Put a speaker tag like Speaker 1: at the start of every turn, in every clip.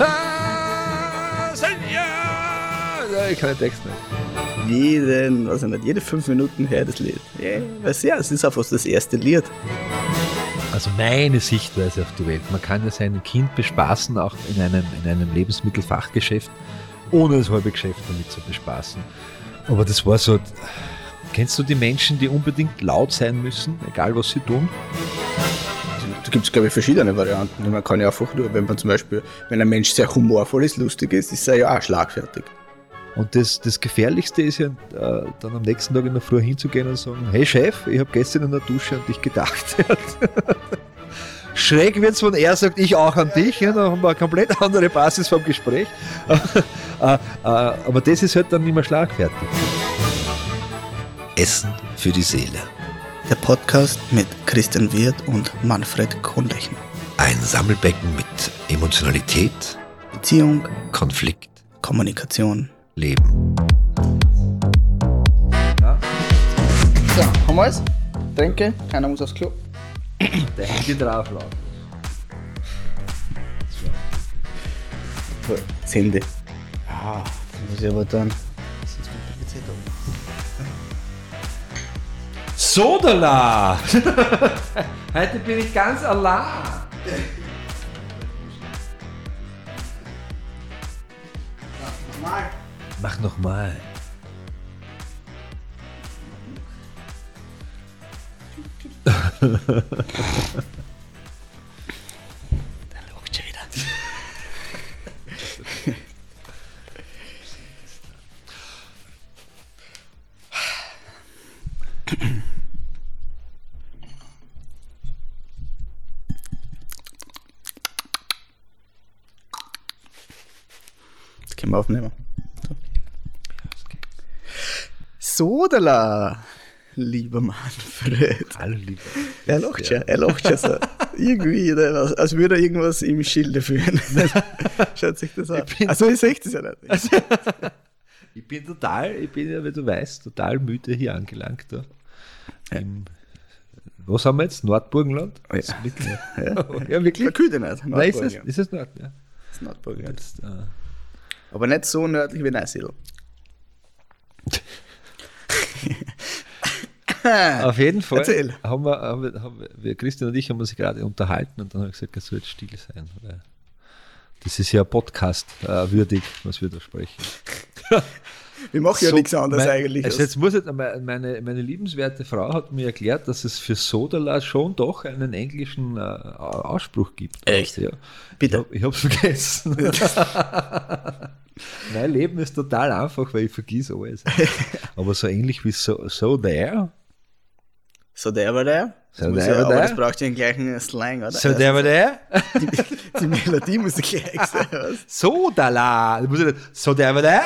Speaker 1: Ah, Senja! Ich kann den Text nicht.
Speaker 2: Jeden, was nicht, jede fünf Minuten her das Lied. Weiß ja, es ist auch fast das erste Lied.
Speaker 1: Also meine Sichtweise auf die Welt. Man kann ja sein Kind bespaßen, auch in einem, in einem Lebensmittelfachgeschäft, ohne das halbe Geschäft damit zu bespaßen. Aber das war so. Kennst du die Menschen, die unbedingt laut sein müssen, egal was sie tun?
Speaker 2: Da gibt es, glaube ich, verschiedene Varianten. Man kann ja einfach nur, wenn man zum Beispiel, wenn ein Mensch sehr humorvoll ist, lustig ist, ist er ja auch schlagfertig.
Speaker 1: Und das, das Gefährlichste ist ja, äh, dann am nächsten Tag in der Früh hinzugehen und sagen, hey Chef, ich habe gestern in der Dusche an dich gedacht. Schräg wird es, wenn er sagt, ich auch an dich, ja, dann haben wir eine komplett andere Basis vom Gespräch. Äh, äh, aber das ist halt dann nicht mehr schlagfertig.
Speaker 3: Essen für die Seele.
Speaker 2: Der Podcast mit Christian Wirth und Manfred Kronlechner.
Speaker 3: Ein Sammelbecken mit Emotionalität,
Speaker 2: Beziehung,
Speaker 3: Konflikt,
Speaker 2: Kommunikation.
Speaker 3: Leben.
Speaker 2: So, haben wir es? Denke, keiner muss aufs Klo.
Speaker 1: Der Handy draufladen.
Speaker 2: Handy. Ja, da muss ich aber dann.
Speaker 1: Sodala! Heute bin ich ganz allein.
Speaker 2: Nochmal.
Speaker 1: Mach nochmal.
Speaker 2: Wir aufnehmen. So. Sodala, lieber Manfred.
Speaker 1: Hallo, lieber.
Speaker 2: Er lacht schon, er lacht schon so. Irgendwie, als, würde er irgendwas im Schilde führen. Schaut sich das an. Also, ich sehe das ja nicht.
Speaker 1: Ich bin total, ich bin ja, wie du weißt, total müde hier angelangt. Da. Im, was haben wir jetzt? Nordburgenland?
Speaker 2: Oh ja. Ja,
Speaker 1: ja, wirklich?
Speaker 2: Verküde nicht.
Speaker 1: Nein, ist es, ist es Nord? Ja.
Speaker 2: Das ist Nordburgen.
Speaker 1: Jetzt, äh,
Speaker 2: Aber nicht so nördlich wie Neusiedl.
Speaker 1: auf jeden Fall
Speaker 2: Erzähl.
Speaker 1: haben wir, haben wir, haben wir, Christian und ich haben uns gerade unterhalten und dann habe ich gesagt, es soll jetzt still sein. Weil das ist ja Podcast äh, würdig, was wir da sprechen.
Speaker 2: Wir machen ja
Speaker 1: So,
Speaker 2: nichts anderes
Speaker 1: mein-
Speaker 2: eigentlich.
Speaker 1: Also
Speaker 2: als-
Speaker 1: jetzt muss ich, meine, meine, liebenswerte Frau hat mir erklärt, dass es für Sodala schon doch einen englischen äh, Ausspruch gibt.
Speaker 2: Echt?
Speaker 1: Ja.
Speaker 2: Bitte.
Speaker 1: Ich habe es vergessen. mein Leben ist total einfach, weil ich vergesse alles. Aber so ähnlich wie so, so there,
Speaker 2: so der war der. Das
Speaker 1: So der
Speaker 2: ja,
Speaker 1: war der.
Speaker 2: das braucht ja den gleichen Slang, oder?
Speaker 1: so there, there,
Speaker 2: Die, die Melodie muss ja gleich sein.
Speaker 1: Sodala. Da ich nicht, So there, there.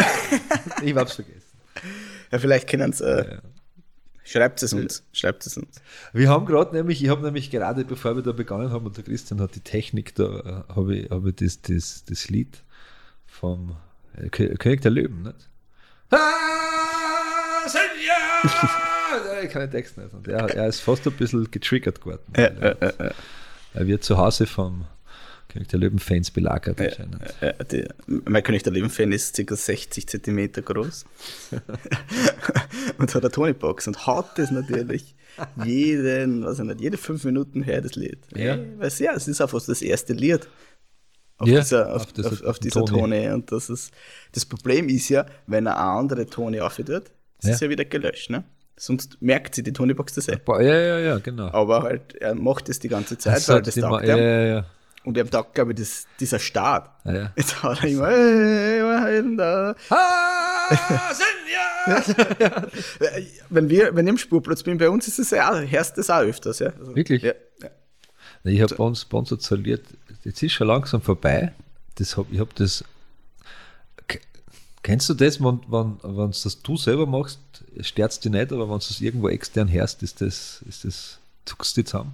Speaker 1: Ich hab's vergessen.
Speaker 2: Ja, vielleicht können es. Äh, Schreibt es uns. Schreibt es uns.
Speaker 1: Wir haben gerade nämlich, ich habe nämlich gerade, bevor wir da begonnen haben, und der Christian hat die Technik, da äh, habe ich, hab ich das, das, das Lied vom äh, Kö- König der Löwen, nicht? Ah, Senja! ich kann den Text nicht. Und er, er ist fast ein bisschen getriggert geworden. weil er, er wird zu Hause vom König der Löwen-Fans belagert anscheinend.
Speaker 2: Äh, die, mein König der Löwen-Fan ist ca. 60 cm groß und hat eine Tonybox und haut das natürlich jeden, was ich nicht, jede fünf Minuten her das Lied.
Speaker 1: Ja.
Speaker 2: Äh, Weiß ja, es ist auch fast das erste Lied auf
Speaker 1: Ja,
Speaker 2: dieser, auf,
Speaker 1: auf dieser
Speaker 2: auf, auf dieser. Tone. Und das, ist, das Problem ist ja, wenn er eine andere Tone aufhört, das
Speaker 1: Ja.
Speaker 2: ist ja wieder gelöscht. Ne? Sonst merkt sie die Tonybox das eh.
Speaker 1: Ja, ja, ja, genau.
Speaker 2: Aber halt, er macht das die ganze Zeit,
Speaker 1: Das
Speaker 2: weil das taugt
Speaker 1: ja,
Speaker 2: ihm.
Speaker 1: ja, ja.
Speaker 2: Und er taugt, glaube ich, das, dieser Start.
Speaker 1: Ja, ja.
Speaker 2: Jetzt hat er immer, hey, da. Wenn wir, wenn ich im Spurplatz bin, bei uns ist es ja, hörst das auch öfters, ja. Also,
Speaker 1: Wirklich?
Speaker 2: Ja.
Speaker 1: Ich habe bei uns, bei uns jetzt ist schon langsam vorbei. Das hab, ich habe das. Kennst du das, wenn, wenn, wenn das du selber machst, stört es dich nicht, aber wenn du es irgendwo extern hörst, ist das, ist das, zuckst du dich zusammen?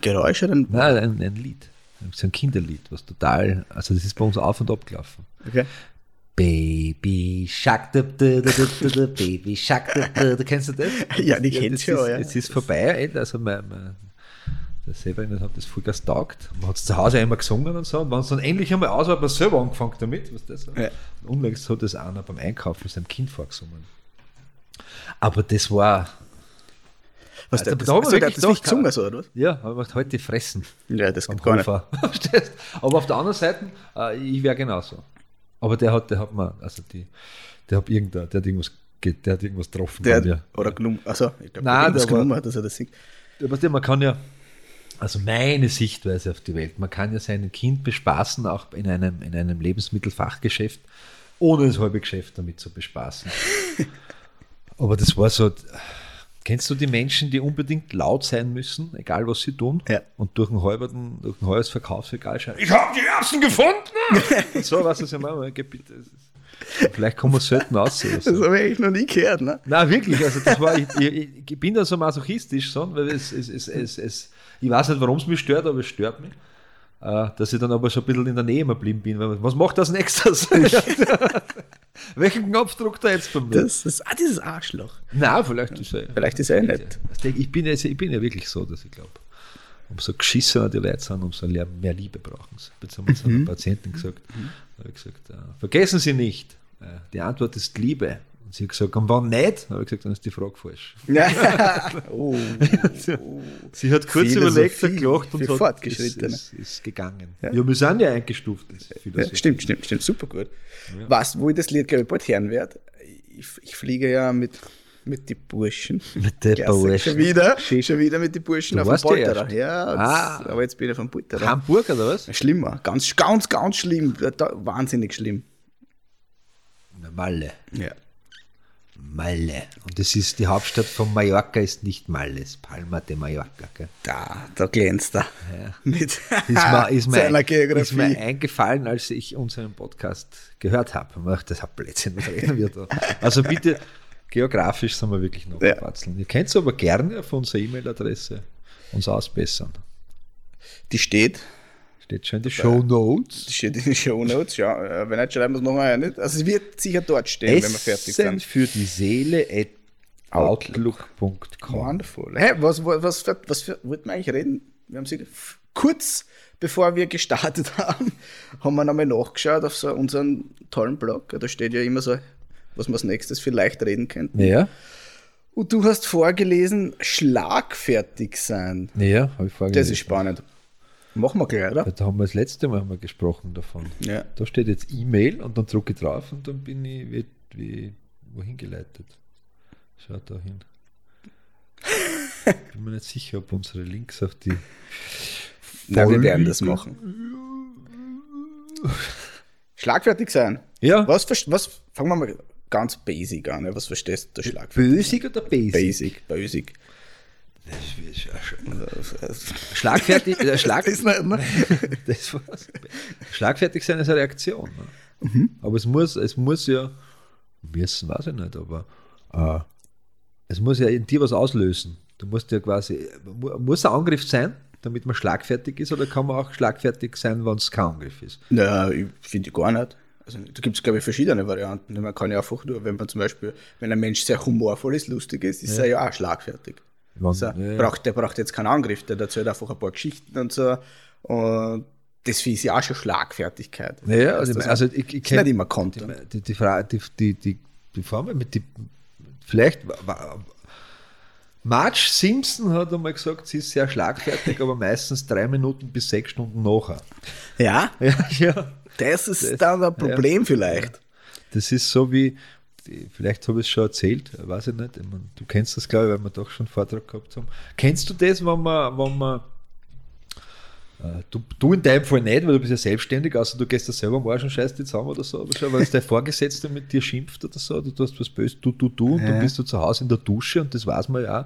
Speaker 2: Geräusche, dann.
Speaker 1: Nein, ein, ein Lied. So ein Kinderlied, was total, also das ist bei uns auf und ab gelaufen.
Speaker 2: Okay.
Speaker 1: Baby Shark, da, da, da, da, da, Baby Shark, da, da, da, kennst du das?
Speaker 2: Ja, die
Speaker 1: das
Speaker 2: kenn's
Speaker 1: ist,
Speaker 2: schon, ja.
Speaker 1: Es ist vorbei, eh, also mein, mein, der Severin hat das voll taugt. Man hat es zu Hause immer gesungen und so. Und wenn es dann endlich einmal aus war, hat man selber angefangen damit. Was das.
Speaker 2: Ja.
Speaker 1: Unlängst hat das einer beim Einkaufen mit seinem Kind vorgesungen. Aber das war,
Speaker 2: Was,
Speaker 1: Also, da
Speaker 2: das, also, hat das
Speaker 1: doch-
Speaker 2: gesungen, so, oder was?
Speaker 1: ja, aber macht heute fressen.
Speaker 2: Ja, das geht gar nicht.
Speaker 1: Aber auf der anderen Seite, äh, ich wäre genauso. Aber der hat, der hat mir, also die, der hat irgendein, der hat irgendwas, ge- der hat irgendwas getroffen
Speaker 2: Der hat, oder genommen, also, ich glaube, der
Speaker 1: war-
Speaker 2: genommen hat, dass er das.
Speaker 1: Ja, weißt du, man kann ja, also meine Sichtweise auf die Welt, man kann ja sein Kind bespaßen, auch in einem, in einem Lebensmittelfachgeschäft, ohne das halbe Geschäft damit zu bespaßen. Aber das war so, kennst du die Menschen, die unbedingt laut sein müssen, egal was sie tun,
Speaker 2: Ja.
Speaker 1: und durch ein, halberten, durch ein halbes Verkaufsregal schreien, ich habe die Erbsen gefunden! und so, was es ja mal, bitte. ist- Vielleicht kommen wir selten aus. oder so.
Speaker 2: Das habe ich noch nie gehört, ne?
Speaker 1: Nein, wirklich. Also das war, ich, ich, ich bin da so masochistisch, so, weil es, es, es, es, es, ich weiß nicht, warum es mich stört, aber es stört mich. Äh, dass ich dann aber so ein bisschen in der Nähe immer geblieben bin. Was macht das nächstes? Welchen Knopf drückt er jetzt bei mir?
Speaker 2: Das ist, ah, dieses Arschloch.
Speaker 1: Nein, vielleicht ist er.
Speaker 2: Vielleicht ist er.
Speaker 1: Also Ich bin, ja, ich bin ja wirklich so, dass ich glaube, umso geschissener die Leute sind, umso mehr mehr Liebe brauchen sie. Ich habe zu einer Patientin gesagt, habe ich gesagt äh, vergessen Sie nicht, äh, die Antwort ist Liebe. Und sie hat gesagt, und wann nicht? Habe ich gesagt, dann ist die Frage falsch.
Speaker 2: oh,
Speaker 1: Sie hat kurz
Speaker 2: Philosophie
Speaker 1: überlegt, hat gelacht und hat,
Speaker 2: Fortgeschrittene.
Speaker 1: Ist, ist, ist gegangen.
Speaker 2: Ja.
Speaker 1: Ja. wir sind ja eingestuft.
Speaker 2: Ja, stimmt, stimmt, stimmt, super gut. Was, wo ich das Lied, glaube ich, bald hören werde, ich, ich fliege ja mit, mit die Burschen.
Speaker 1: Mit den Burschen.
Speaker 2: Schon wieder, schon wieder mit den Burschen
Speaker 1: Du
Speaker 2: auf dem
Speaker 1: ja
Speaker 2: Polterer. Ja, das,
Speaker 1: Ah.
Speaker 2: aber jetzt bin ich auf dem Polterer.
Speaker 1: Hamburg oder was?
Speaker 2: Schlimmer, ganz, ganz, ganz schlimm, da, wahnsinnig schlimm.
Speaker 1: Na, Malle.
Speaker 2: Ja.
Speaker 1: Malle. Und das ist die Hauptstadt von Mallorca, ist nicht Malle, es ist Palma de Mallorca. Gell?
Speaker 2: Da, da glänzt er. Mit
Speaker 1: Ist, mir, ist, mir,
Speaker 2: seiner
Speaker 1: ist
Speaker 2: Geografie.
Speaker 1: mir eingefallen, als ich unseren Podcast gehört habe. Dachte, das hat Blödsinn, was reden wir da? Also bitte, geografisch sind wir wirklich noch
Speaker 2: Ja.
Speaker 1: ja. Ihr könnt es aber gerne auf unserer E-Mail-Adresse uns ausbessern.
Speaker 2: Die steht,
Speaker 1: Steht schon in den Show Notes.
Speaker 2: steht in den Show Notes, ja. Wenn nicht, schreiben wir es nochmal. Nicht? Also es wird sicher dort stehen, wenn wir fertig
Speaker 1: Essen
Speaker 2: sind.
Speaker 1: für die Seele at outlook.com.
Speaker 2: Wonderful. Hey, was, was, was, für, was für, wollten wir eigentlich reden? Wir haben sie kurz bevor wir gestartet haben, haben wir nochmal nachgeschaut auf so unseren tollen Blog. Da steht ja immer so, was wir als nächstes vielleicht reden könnten.
Speaker 1: Ja,
Speaker 2: Und du hast vorgelesen, schlagfertig sein.
Speaker 1: ja, habe ich vorgelesen.
Speaker 2: Das ist spannend. Machen wir gleich, oder?
Speaker 1: Da haben wir das letzte Mal haben wir gesprochen davon.
Speaker 2: Ja.
Speaker 1: Da steht jetzt E-Mail und dann drücke ich drauf und dann bin ich wie, wie wohin geleitet. Schau da hin. Bin mir nicht sicher, ob unsere Links auf die.
Speaker 2: Na, wir werden das machen. Schlagfertig sein.
Speaker 1: Ja.
Speaker 2: Was, verst- was, fangen wir mal ganz basic an. Was verstehst du schlagfertig?
Speaker 1: Bösig oder basic?
Speaker 2: Basic, basic.
Speaker 1: Schlagfertig, äh, Schlag,
Speaker 2: Das
Speaker 1: das war's. Schlagfertig sein ist eine Reaktion. Ne? Aber es muss, es muss ja, müssen weiß ich nicht, aber äh, es muss ja in dir was auslösen. Du musst ja quasi, mu- muss ein Angriff sein, damit man schlagfertig ist, oder kann man auch schlagfertig sein, wenn es kein Angriff ist?
Speaker 2: Na, ich finde gar nicht. Also, da gibt es, glaube ich, verschiedene Varianten. Man kann ja einfach nur, wenn man zum Beispiel, wenn ein Mensch sehr humorvoll ist, lustig ist, ist er ja auch schlagfertig. Also,
Speaker 1: ja,
Speaker 2: braucht, der braucht jetzt keinen Angriff, der erzählt einfach ein paar Geschichten und so. Und das ist ja auch schon Schlagfertigkeit.
Speaker 1: Ja,
Speaker 2: Weißt
Speaker 1: also,
Speaker 2: du,
Speaker 1: ich- also ich, ich
Speaker 2: ist
Speaker 1: kenn-
Speaker 2: nicht immer Konto.
Speaker 1: Die, die, die, Frage, die, die, die, die Formel mit die, vielleicht Marge Simpson hat einmal gesagt, sie ist sehr schlagfertig, aber meistens drei Minuten bis sechs Stunden nachher.
Speaker 2: Ja,
Speaker 1: Ja, ja.
Speaker 2: das ist
Speaker 1: Das-
Speaker 2: dann ein Problem
Speaker 1: ja.
Speaker 2: vielleicht.
Speaker 1: Das ist so wie, vielleicht habe ich es schon erzählt, weiß ich nicht. Ich mein, du kennst das, glaube ich, weil wir doch schon einen Vortrag gehabt haben. Kennst du das, wenn man, wenn man Du, du in deinem Fall nicht, weil du bist ja selbstständig, außer du gehst da selber am Arsch und scheißt dich zusammen oder so, aber schon, weil es dein Vorgesetzter mit dir schimpft oder so, du tust was Böses, du, du, du, und
Speaker 2: Ja.
Speaker 1: dann bist du zu Hause in der Dusche und das weiß man ja auch,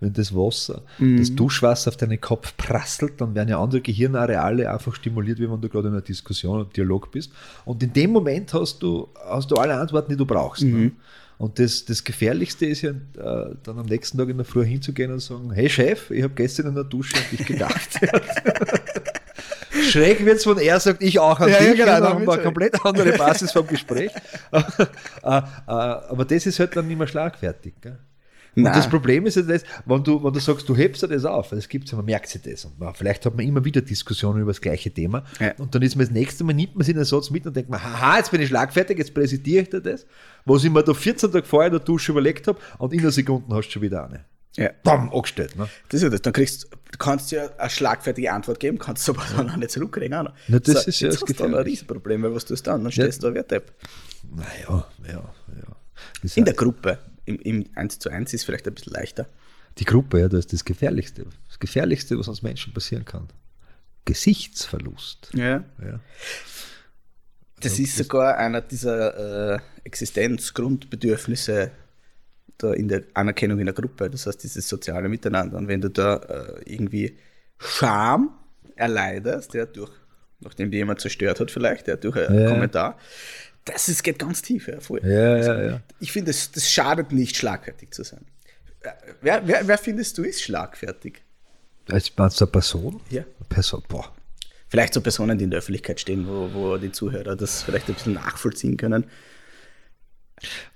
Speaker 1: wenn das Wasser,
Speaker 2: Mhm.
Speaker 1: das Duschwasser auf deinen Kopf prasselt, dann werden ja andere Gehirnareale einfach stimuliert, wie wenn du gerade in einer Diskussion und Dialog bist. Und in dem Moment hast du, hast du alle Antworten, die du brauchst.
Speaker 2: Mhm.
Speaker 1: Ne? Und das, das Gefährlichste ist ja, äh, dann am nächsten Tag in der Früh hinzugehen und sagen, hey Chef, ich habe gestern in der Dusche an dich gedacht. Schräg wird es, wenn er sagt, ich auch an
Speaker 2: Ja, ja,
Speaker 1: dich,
Speaker 2: genau,
Speaker 1: dann
Speaker 2: dann
Speaker 1: haben wir eine komplett andere Basis vom Gespräch. äh, äh, aber das ist halt dann nicht mehr schlagfertig. Gell?
Speaker 2: Nein.
Speaker 1: Und das Problem ist ja das, wenn du, wenn du sagst, du hebst dir das auf, das gibt es man merkt sich das. Und man, vielleicht hat man immer wieder Diskussionen über das gleiche Thema.
Speaker 2: Ja.
Speaker 1: Und dann ist man das nächste Mal, nimmt man sich den Satz mit und denkt man, haha, jetzt bin ich schlagfertig, jetzt präsentiere ich dir das, was ich mir da 14 Tage vorher in der Dusche überlegt habe, und in einer Sekunde hast du schon wieder eine.
Speaker 2: Ja.
Speaker 1: Bam, angestellt. Ne?
Speaker 2: Das ist ja das. Dann kriegst du kannst ja eine schlagfertige Antwort geben, kannst du aber dann auch nicht zurückkriegen. Auch.
Speaker 1: Na, das ist ja
Speaker 2: jetzt
Speaker 1: das
Speaker 2: hast du dann ein. Riesenproblem, weil was tust du dann? Dann stehst du da wie ein Depp.
Speaker 1: Naja, ja, ja. Das
Speaker 2: In der
Speaker 1: heißt,
Speaker 2: Gruppe, im, im 1 zu 1 ist vielleicht ein bisschen leichter.
Speaker 1: die Gruppe, ja, das ist das Gefährlichste. Das Gefährlichste, was uns Menschen passieren kann. Gesichtsverlust.
Speaker 2: Ja.
Speaker 1: Ja.
Speaker 2: Das ist sogar einer dieser äh, Existenzgrundbedürfnisse da in der Anerkennung in der Gruppe. Das heißt, dieses soziale Miteinander. Und wenn du da äh, irgendwie Scham erleidest, der durch, nachdem dir jemand zerstört hat, vielleicht, der durch einen
Speaker 1: Ja.
Speaker 2: Kommentar, das ist, geht ganz tief. Ja, voll.
Speaker 1: Ja, ja, ja.
Speaker 2: Ich finde, das, das schadet nicht, schlagfertig zu sein. Äh, Wer, wer, wer findest du ist schlagfertig?
Speaker 1: Als meinst du eine Person?
Speaker 2: Ja.
Speaker 1: Person, boah.
Speaker 2: Vielleicht so Personen, die in der Öffentlichkeit stehen, wo, wo die Zuhörer das vielleicht ein bisschen nachvollziehen können.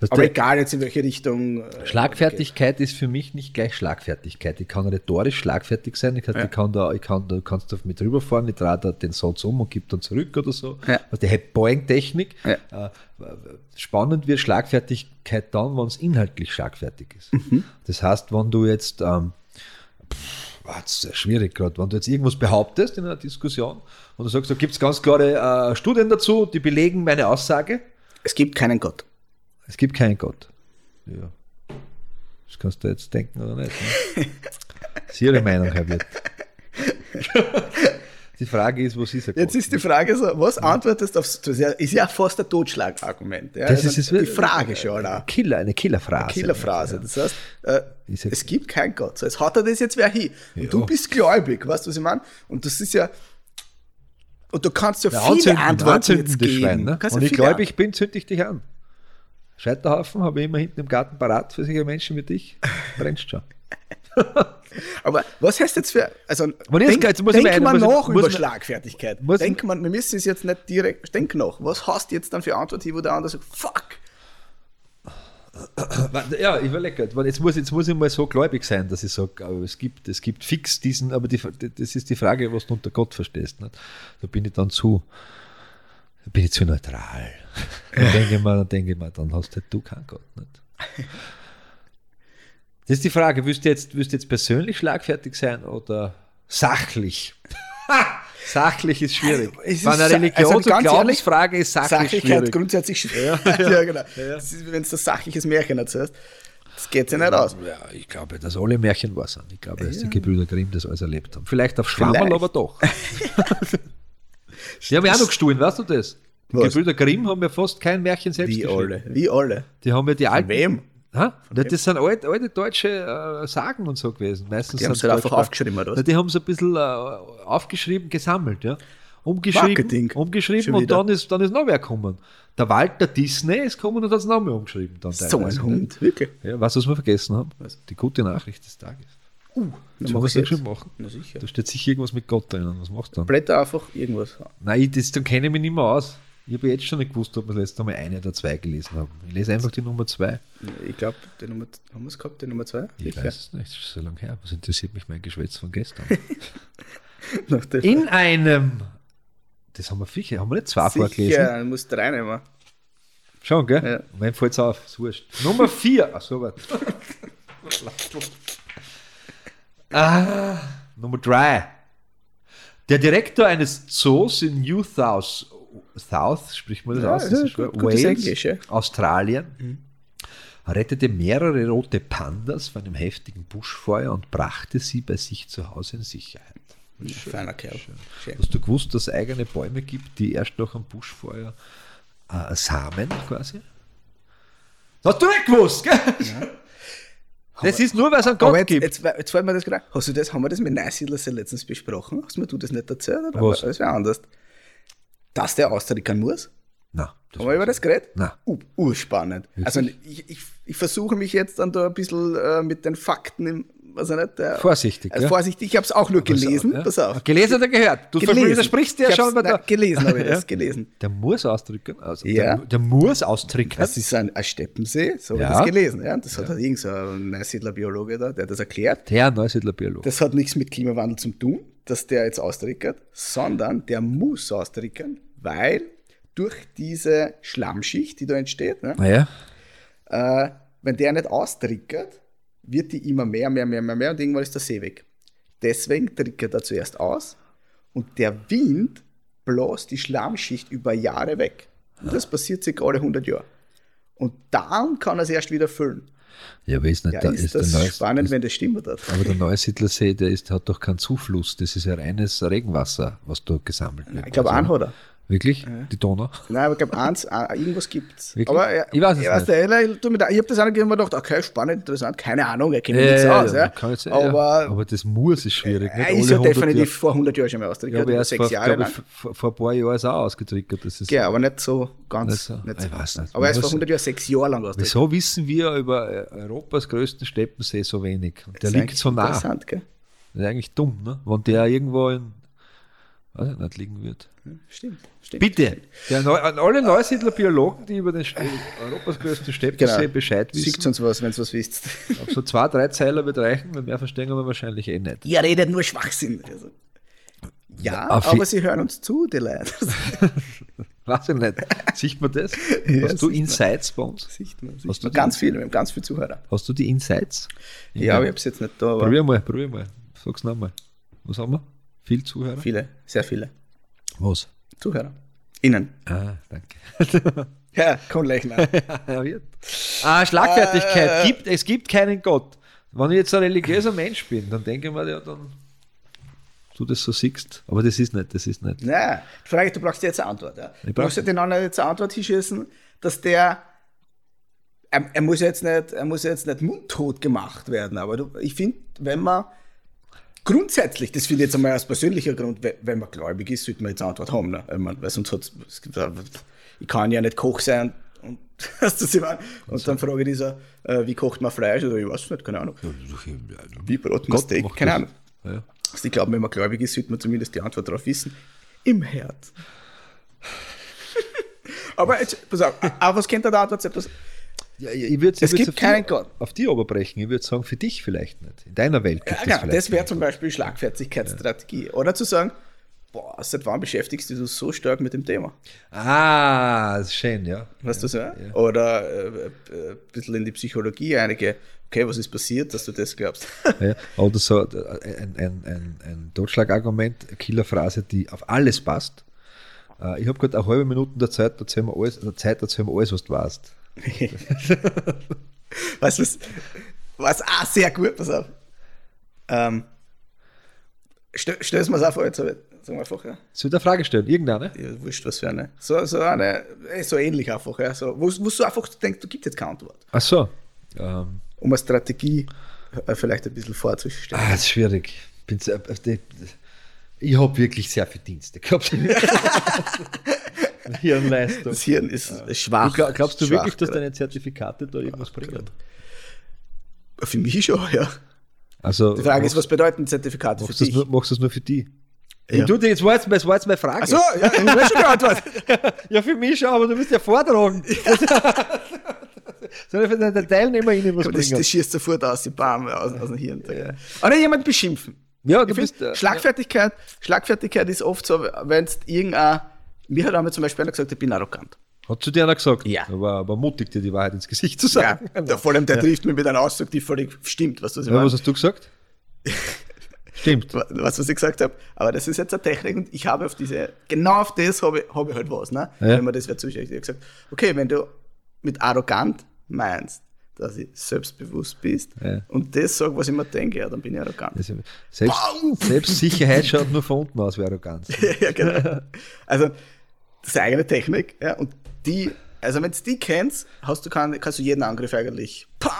Speaker 1: Was
Speaker 2: Aber egal jetzt in welche Richtung. äh,
Speaker 1: Schlagfertigkeit ist für mich nicht gleich Schlagfertigkeit. Ich kann rhetorisch schlagfertig sein. Ich, kann,
Speaker 2: Ja.
Speaker 1: ich kann da, ich kann, da kannst du mit rüberfahren, ich drehe da den Satz um und gebe dann zurück oder so.
Speaker 2: Ja.
Speaker 1: Also die Headboing-Technik.
Speaker 2: Ja.
Speaker 1: Äh, spannend wird Schlagfertigkeit dann, wenn es inhaltlich schlagfertig ist.
Speaker 2: Mhm.
Speaker 1: Das heißt, wenn du jetzt, ähm, pff, ah, das ist sehr schwierig gerade, wenn du jetzt irgendwas behauptest in einer Diskussion und du sagst, da gibt es ganz klare äh, Studien dazu, die belegen meine Aussage.
Speaker 2: Es gibt keinen Gott.
Speaker 1: Es gibt keinen Gott. Ja. Das kannst du jetzt denken oder nicht. Ne? Das ist Ihre Meinung, Herr Wirt. Die Frage ist, was ist er
Speaker 2: Jetzt ist die Frage so, was antwortest du auf, das ist ja, ja fast ein Totschlagargument. Ja?
Speaker 1: Das
Speaker 2: Also
Speaker 1: ist es
Speaker 2: die Frage schon auch.
Speaker 1: Killer, eine Killerphrase.
Speaker 2: Killerphrase. Das heißt, äh,
Speaker 1: ja-
Speaker 2: es gibt keinen Gott. So, jetzt hat er das jetzt wer hin. Und du bist gläubig, weißt du, was ich meine? Und das ist ja. Und du kannst ja
Speaker 1: Ja,
Speaker 2: viele Antworten jetzt geben.
Speaker 1: Schwein. Ne? Und
Speaker 2: ja
Speaker 1: ich ich bin, zünd ich dich an. Scheiterhaufen habe ich immer hinten im Garten parat für solche Menschen wie dich. Brennst schon.
Speaker 2: Aber was heißt jetzt für. Also,
Speaker 1: jetzt
Speaker 2: denk,
Speaker 1: geht's, muss ich
Speaker 2: denk
Speaker 1: mir
Speaker 2: mal
Speaker 1: ich-
Speaker 2: nach über
Speaker 1: ich-
Speaker 2: Schlagfertigkeit.
Speaker 1: ich-
Speaker 2: Denk man, wir müssen es jetzt nicht direkt. Denk nach. Was hast du jetzt dann für Antwort wo der andere sagt, fuck?
Speaker 1: Ja, ich überlege gerade. Jetzt muss, jetzt muss ich mal so gläubig sein, dass ich sage, aber es gibt, es gibt fix diesen, aber die, das ist die Frage, was du unter Gott verstehst. Nicht? Da bin ich dann zu, bin ich zu neutral. Dann denke ich mir, dann denke ich mir, dann hast halt du keinen Gott. Nicht? Das ist die Frage, willst du jetzt, willst du jetzt persönlich schlagfertig sein oder sachlich? Sachlich ist schwierig.
Speaker 2: Also, es ist
Speaker 1: Bei einer Religions-
Speaker 2: also
Speaker 1: Glaubensfrage ist sachlich
Speaker 2: Sachlichkeit
Speaker 1: schwierig.
Speaker 2: grundsätzlich schwer. Ja, genau. Das ist, wenn du ein sachliches Märchen erzählst, das geht sich nicht aus.
Speaker 1: Ja, ich glaube, dass alle Märchen wahr sind. Ich glaube, dass die Gebrüder Grimm das alles erlebt haben. Vielleicht auf Schwammerl, aber doch. Die haben ja auch noch gestohlen, weißt du das? Die
Speaker 2: Was?
Speaker 1: Gebrüder Grimm haben ja fast kein Märchen selbst
Speaker 2: Wie alle. Wie alle.
Speaker 1: Die haben ja die alten.
Speaker 2: wem?
Speaker 1: Ha? Ja, das sind alte, alte deutsche äh, Sagen und so gewesen. Meistens
Speaker 2: Die haben es halt einfach aufgeschrieben, oder?
Speaker 1: Ja, die haben es ein bisschen äh, aufgeschrieben, gesammelt, ja. Umgeschrieben,
Speaker 2: Marketing.
Speaker 1: umgeschrieben und dann ist, dann ist noch wer gekommen. Der Walter Disney ist gekommen und hat es noch mehr umgeschrieben. Dann
Speaker 2: So ein? Hund, wirklich.
Speaker 1: Ja, weißt du, was wir vergessen haben?
Speaker 2: Was?
Speaker 1: Die gute Nachricht des Tages.
Speaker 2: Uh,
Speaker 1: Sollen wir das jetzt schon machen?
Speaker 2: Na sicher.
Speaker 1: Da steht sicher irgendwas mit Gott drinnen. Was machst du dann?
Speaker 2: Blätter einfach irgendwas.
Speaker 1: Nein, ich, das, dann kenne ich mich nicht mehr aus. Ich habe jetzt schon nicht gewusst, ob wir das letzte Mal eine oder zwei gelesen haben. Ich lese einfach die Nummer zwei.
Speaker 2: Ich glaube, die Nummer, haben wir es gehabt, die Nummer zwei?
Speaker 1: Ich weiß es nicht, das ist so lange her. Was interessiert mich mein Geschwätz von gestern? In einem, das haben wir sicher, haben wir nicht zwei vorgelesen?
Speaker 2: Sicher, du musst drei nehmen.
Speaker 1: Schon, gell?
Speaker 2: Ja.
Speaker 1: Mein fällt es auf, ist wurscht. Nummer vier. Ach so, warte. ah, Nummer drei. Der Direktor eines Zoos in New South, South spricht man das
Speaker 2: Ja,
Speaker 1: aus?
Speaker 2: ja,
Speaker 1: Das ist
Speaker 2: gut- gutes
Speaker 1: Wales,
Speaker 2: Englisch, ja.
Speaker 1: Australien, rettete mehrere rote Pandas vor einem heftigen Buschfeuer und brachte sie bei sich zu Hause in Sicherheit.
Speaker 2: Feiner Kerl. Schön.
Speaker 1: Hast du gewusst, dass es eigene Bäume gibt, die erst nach einem Buschfeuer äh, Samen quasi? Das hast du nicht gewusst, gell? Das ist nur, weil es einen Gott
Speaker 2: jetzt,
Speaker 1: gibt.
Speaker 2: jetzt, jetzt fällt mir das gerade. Hast du das, haben wir das mit Neusiedlers letztens besprochen? Hast du mir du das nicht erzählt? Oder?
Speaker 1: Was?
Speaker 2: Das wäre anders. Dass der austrickern muss?
Speaker 1: Nein,
Speaker 2: Haben wir über das geredet?
Speaker 1: Nein.
Speaker 2: Uh, urspannend. Also ich, ich, ich versuche mich jetzt dann da ein bisschen äh, mit den Fakten im, was er nicht, der,
Speaker 1: Vorsichtig, ja.
Speaker 2: vorsichtig, ich habe es auch nur gelesen,
Speaker 1: Ja.
Speaker 2: pass auf.
Speaker 1: Gelesen oder gehört? Du widersprichst dir ja schon.
Speaker 2: nein,
Speaker 1: der-
Speaker 2: gelesen habe ich das,
Speaker 1: Ja.
Speaker 2: gelesen.
Speaker 1: Der muss ausdrücken. Also
Speaker 2: Ja.
Speaker 1: der, der muss ausdrücken.
Speaker 2: Das ist ein, ein Steppensee, so habe
Speaker 1: Ja.
Speaker 2: ich das gelesen. Ja. Das hat halt irgend so ein Neusiedler-Biologe da, der hat das erklärt.
Speaker 1: der Neusiedler Biologe.
Speaker 2: Das hat nichts mit Klimawandel zu tun, dass der jetzt austrickert, sondern der muss austrickern, weil durch diese Schlammschicht, die da entsteht, ne,
Speaker 1: Naja,
Speaker 2: äh, wenn der nicht austrickert, wird die immer mehr, mehr, mehr, mehr, mehr und irgendwann ist der See weg. Deswegen trickert er zuerst aus und der Wind bläst die Schlammschicht über Jahre weg. Und das passiert circa alle 100 Jahre. Und dann kann er es erst wieder füllen.
Speaker 1: ja, aber ist nicht
Speaker 2: Ja,
Speaker 1: da,
Speaker 2: ist, das
Speaker 1: Neues-
Speaker 2: spannend,
Speaker 1: ist,
Speaker 2: wenn das stimmt hat.
Speaker 1: Aber der Neusiedlersee, der ist, hat doch keinen Zufluss. Das ist ja reines Regenwasser, was da gesammelt wird.
Speaker 2: Ich glaube,
Speaker 1: Also,
Speaker 2: einen hat er.
Speaker 1: Wirklich? Die Donau?
Speaker 2: Nein, aber ich glaube, eins, äh, irgendwas gibt's.
Speaker 1: Wirklich?
Speaker 2: Aber ja,
Speaker 1: Ich weiß es
Speaker 2: ja,
Speaker 1: nicht.
Speaker 2: Der, ich ich habe das angegeben und mir gedacht, okay, spannend, interessant, keine Ahnung, er kennt
Speaker 1: Ja,
Speaker 2: nichts
Speaker 1: ja,
Speaker 2: aus.
Speaker 1: ja,
Speaker 2: Ja.
Speaker 1: jetzt- ja.
Speaker 2: aber
Speaker 1: aber das muss ist schwierig.
Speaker 2: er
Speaker 1: nicht?
Speaker 2: ist ja
Speaker 1: 100
Speaker 2: definitiv
Speaker 1: Jahre-
Speaker 2: vor 100 Jahren schon mal
Speaker 1: Ja,
Speaker 2: austrickert,
Speaker 1: aber
Speaker 2: sechs
Speaker 1: vor,
Speaker 2: Jahre
Speaker 1: glaube ich,
Speaker 2: lang.
Speaker 1: vor, vor ein paar Jahren ist auch ausgetrickert. Das ist,
Speaker 2: Ja, aber nicht so ganz.
Speaker 1: Nicht so. Ich weiß nicht.
Speaker 2: Aber er ist vor
Speaker 1: muss-
Speaker 2: 100 Jahren sechs Jahre lang austrickert.
Speaker 1: Wieso wissen wir über äh, Europas größten Steppensee so wenig? Und der liegt so nah.
Speaker 2: Interessant, gell?
Speaker 1: Das ist eigentlich dumm, ne? Wenn der irgendwo in, weiß ich nicht, liegen wird.
Speaker 2: Stimmt, stimmt.
Speaker 1: Bitte, der Neu an alle Neusiedler Biologen, die über den Europas größten Steppensee
Speaker 2: Genau.
Speaker 1: Bescheid
Speaker 2: Sieht
Speaker 1: wissen,
Speaker 2: uns was, wenn ihr was wisst.
Speaker 1: ob so zwei, drei Zeiler wird reichen, weil mehr verstehen wir wahrscheinlich eh nicht.
Speaker 2: Ihr redet nur Schwachsinn. Also. Ja,
Speaker 1: Auf
Speaker 2: aber sie hören uns zu, die Leute.
Speaker 1: Weiß ich nicht. Sieht man das?
Speaker 2: Ja,
Speaker 1: Hast du
Speaker 2: sieht man.
Speaker 1: Insights bei uns?
Speaker 2: Sieht man,
Speaker 1: Hast
Speaker 2: sieht
Speaker 1: du
Speaker 2: man ganz viel, wir haben ganz viele Zuhörer.
Speaker 1: Hast du die Insights?
Speaker 2: Ja, aber ich habe es jetzt nicht da, aber
Speaker 1: Probier mal, probier mal. Sag's nochmal. Was haben wir? Viel Zuhörer?
Speaker 2: viele, sehr viele
Speaker 1: Was?
Speaker 2: Zuhörer. Innen.
Speaker 1: Ah, danke.
Speaker 2: Ja, komm gleich nach.
Speaker 1: Ja, wird. Ah, Schlagfertigkeit.
Speaker 2: Äh.
Speaker 1: Gibt, es gibt keinen Gott. Wenn ich jetzt ein religiöser Mensch bin, dann denke ich mir, ja, dann du das so siehst. Aber das ist nicht, das ist nicht.
Speaker 2: Nein, die Frage, du brauchst jetzt eine Antwort. Ja. Du
Speaker 1: brauch-
Speaker 2: musst ja den anderen jetzt eine Antwort hinschießen, dass der. Er, er, muss jetzt nicht, er muss jetzt nicht mundtot gemacht werden, aber du, ich finde, wenn man grundsätzlich, das finde ich jetzt einmal als persönlicher Grund, we- wenn man gläubig ist, sollte man jetzt eine Antwort haben. Ne? Ich mein, weil sonst gibt, ich kann ja nicht Koch sein und, und dann frage ich die so, äh, wie kocht man Fleisch? Oder ich weiß nicht, keine Ahnung. Wie braten man
Speaker 1: Gott
Speaker 2: Steak? Keine. Ahnung.
Speaker 1: Ja.
Speaker 2: Also ich glaube, wenn man gläubig ist, sollte man zumindest die Antwort darauf wissen. Im Herz. Aber jetzt, pass auf, auf was kennt der Antwort?
Speaker 1: Ja, ich würd,
Speaker 2: Es
Speaker 1: ich würd's
Speaker 2: gibt keinen
Speaker 1: die,
Speaker 2: Gott.
Speaker 1: Auf die oberbrechen. Ich würde sagen, für dich vielleicht nicht. In deiner Welt gibt
Speaker 2: ja,
Speaker 1: es
Speaker 2: genau,
Speaker 1: vielleicht
Speaker 2: das wäre zum Beispiel Schlagfertigkeitsstrategie. Oder zu sagen, boah, seit wann beschäftigst du dich so stark mit dem Thema?
Speaker 1: Ah, das ist schön, ja.
Speaker 2: Weißt du so? Oder äh, äh, ein bisschen in die Psychologie einige, okay, was ist passiert, dass du das glaubst?
Speaker 1: ja. Oder so äh, ein, ein, ein, ein Totschlagargument, eine Killerphrase, die auf alles passt. Äh, Ich habe gerade eine halbe Minute der Zeit, erzähl mir alles, der Zeit, erzähl mir alles, was du weißt.
Speaker 2: Weißt du was? Was ah, sehr gut, pass auf. Ähm, stell, stell's mal auf, jetzt, sagen wir einfach, ja.
Speaker 1: Soll ich eine Frage stellen? Irgendeine?
Speaker 2: Ja, wurscht, was für eine. So, so eine, eh, so ähnlich einfach, ja. So, wo, wo du einfach denkst, du gibst jetzt keine Antwort.
Speaker 1: Ach so. Ähm,
Speaker 2: Um eine Strategie äh, vielleicht ein bisschen vorzustellen.
Speaker 1: ah, das ist schwierig. Bin äh, Ich habe wirklich sehr viel Dienste gehabt. Hirnleistung.
Speaker 2: Das Hirn ist schwach.
Speaker 1: Du glaub- glaubst du
Speaker 2: schwach
Speaker 1: wirklich, dass deine Zertifikate da irgendwas bringen?
Speaker 2: Für mich schon, ja.
Speaker 1: Also,
Speaker 2: Die Frage ist, was bedeuten Zertifikate für
Speaker 1: machst, du das
Speaker 2: dich?
Speaker 1: nur, machst du das nur für die?
Speaker 2: Ja.
Speaker 1: Du, jetzt war jetzt, das war jetzt meine Frage.
Speaker 2: Ach so, ja, ich habe schon geantwortet.
Speaker 1: Ja, für mich schon, aber du bist ja vortragen. Soll ich für deine Teilnehmer ihnen was
Speaker 2: Aber das,
Speaker 1: bringen?
Speaker 2: das schießt sofort aus, die Bam, aus, aus dem Hirn. Ja. Oder jemand beschimpfen.
Speaker 1: Ja, du
Speaker 2: Ich
Speaker 1: bist,
Speaker 2: find,
Speaker 1: äh,
Speaker 2: Schlagfertigkeit, Schlagfertigkeit ist oft so, wenn es irgendein. Mir hat einmal zum Beispiel einer gesagt, ich bin arrogant.
Speaker 1: Hat zu dir einer gesagt?
Speaker 2: Ja.
Speaker 1: Aber, aber mutig, dir die Wahrheit ins Gesicht zu
Speaker 2: Ja,
Speaker 1: sagen.
Speaker 2: der, vor allem der trifft mich mit einer Aussage, die völlig stimmt, was du
Speaker 1: Ja, was hast du gesagt? Stimmt.
Speaker 2: was, was ich gesagt habe. Aber das ist jetzt eine Technik und ich habe auf diese, genau auf das habe ich, habe ich halt was, ne?
Speaker 1: Ja.
Speaker 2: Wenn man das wer zuschaut. Ich habe gesagt, okay, wenn du mit arrogant meinst, dass ich selbstbewusst bist
Speaker 1: Ja.
Speaker 2: und das sage, was ich mir denke, ja, dann bin ich arrogant.
Speaker 1: Also, Selbst, Selbstsicherheit schaut nur von unten aus wie Arroganz.
Speaker 2: ja, genau. Also, das ist eine eigene Technik, ja, und die, also wenn du die kennst, hast du kann, kannst du jeden Angriff eigentlich. Pam!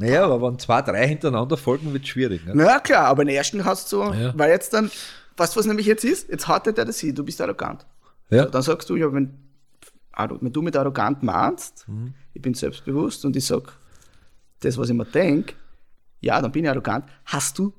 Speaker 1: Naja, aber wenn zwei, drei hintereinander folgen, wird es schwierig. Ne?
Speaker 2: Na klar, aber den ersten hast du,
Speaker 1: Ja.
Speaker 2: weil jetzt dann, weißt du, was nämlich jetzt ist? Jetzt hat der das hin, du bist arrogant.
Speaker 1: Ja.
Speaker 2: Dann sagst du, ja, wenn, wenn du mit arrogant meinst,
Speaker 1: Mhm.
Speaker 2: ich bin selbstbewusst und ich sag das, was ich mir denke, ja, dann bin ich arrogant, hast du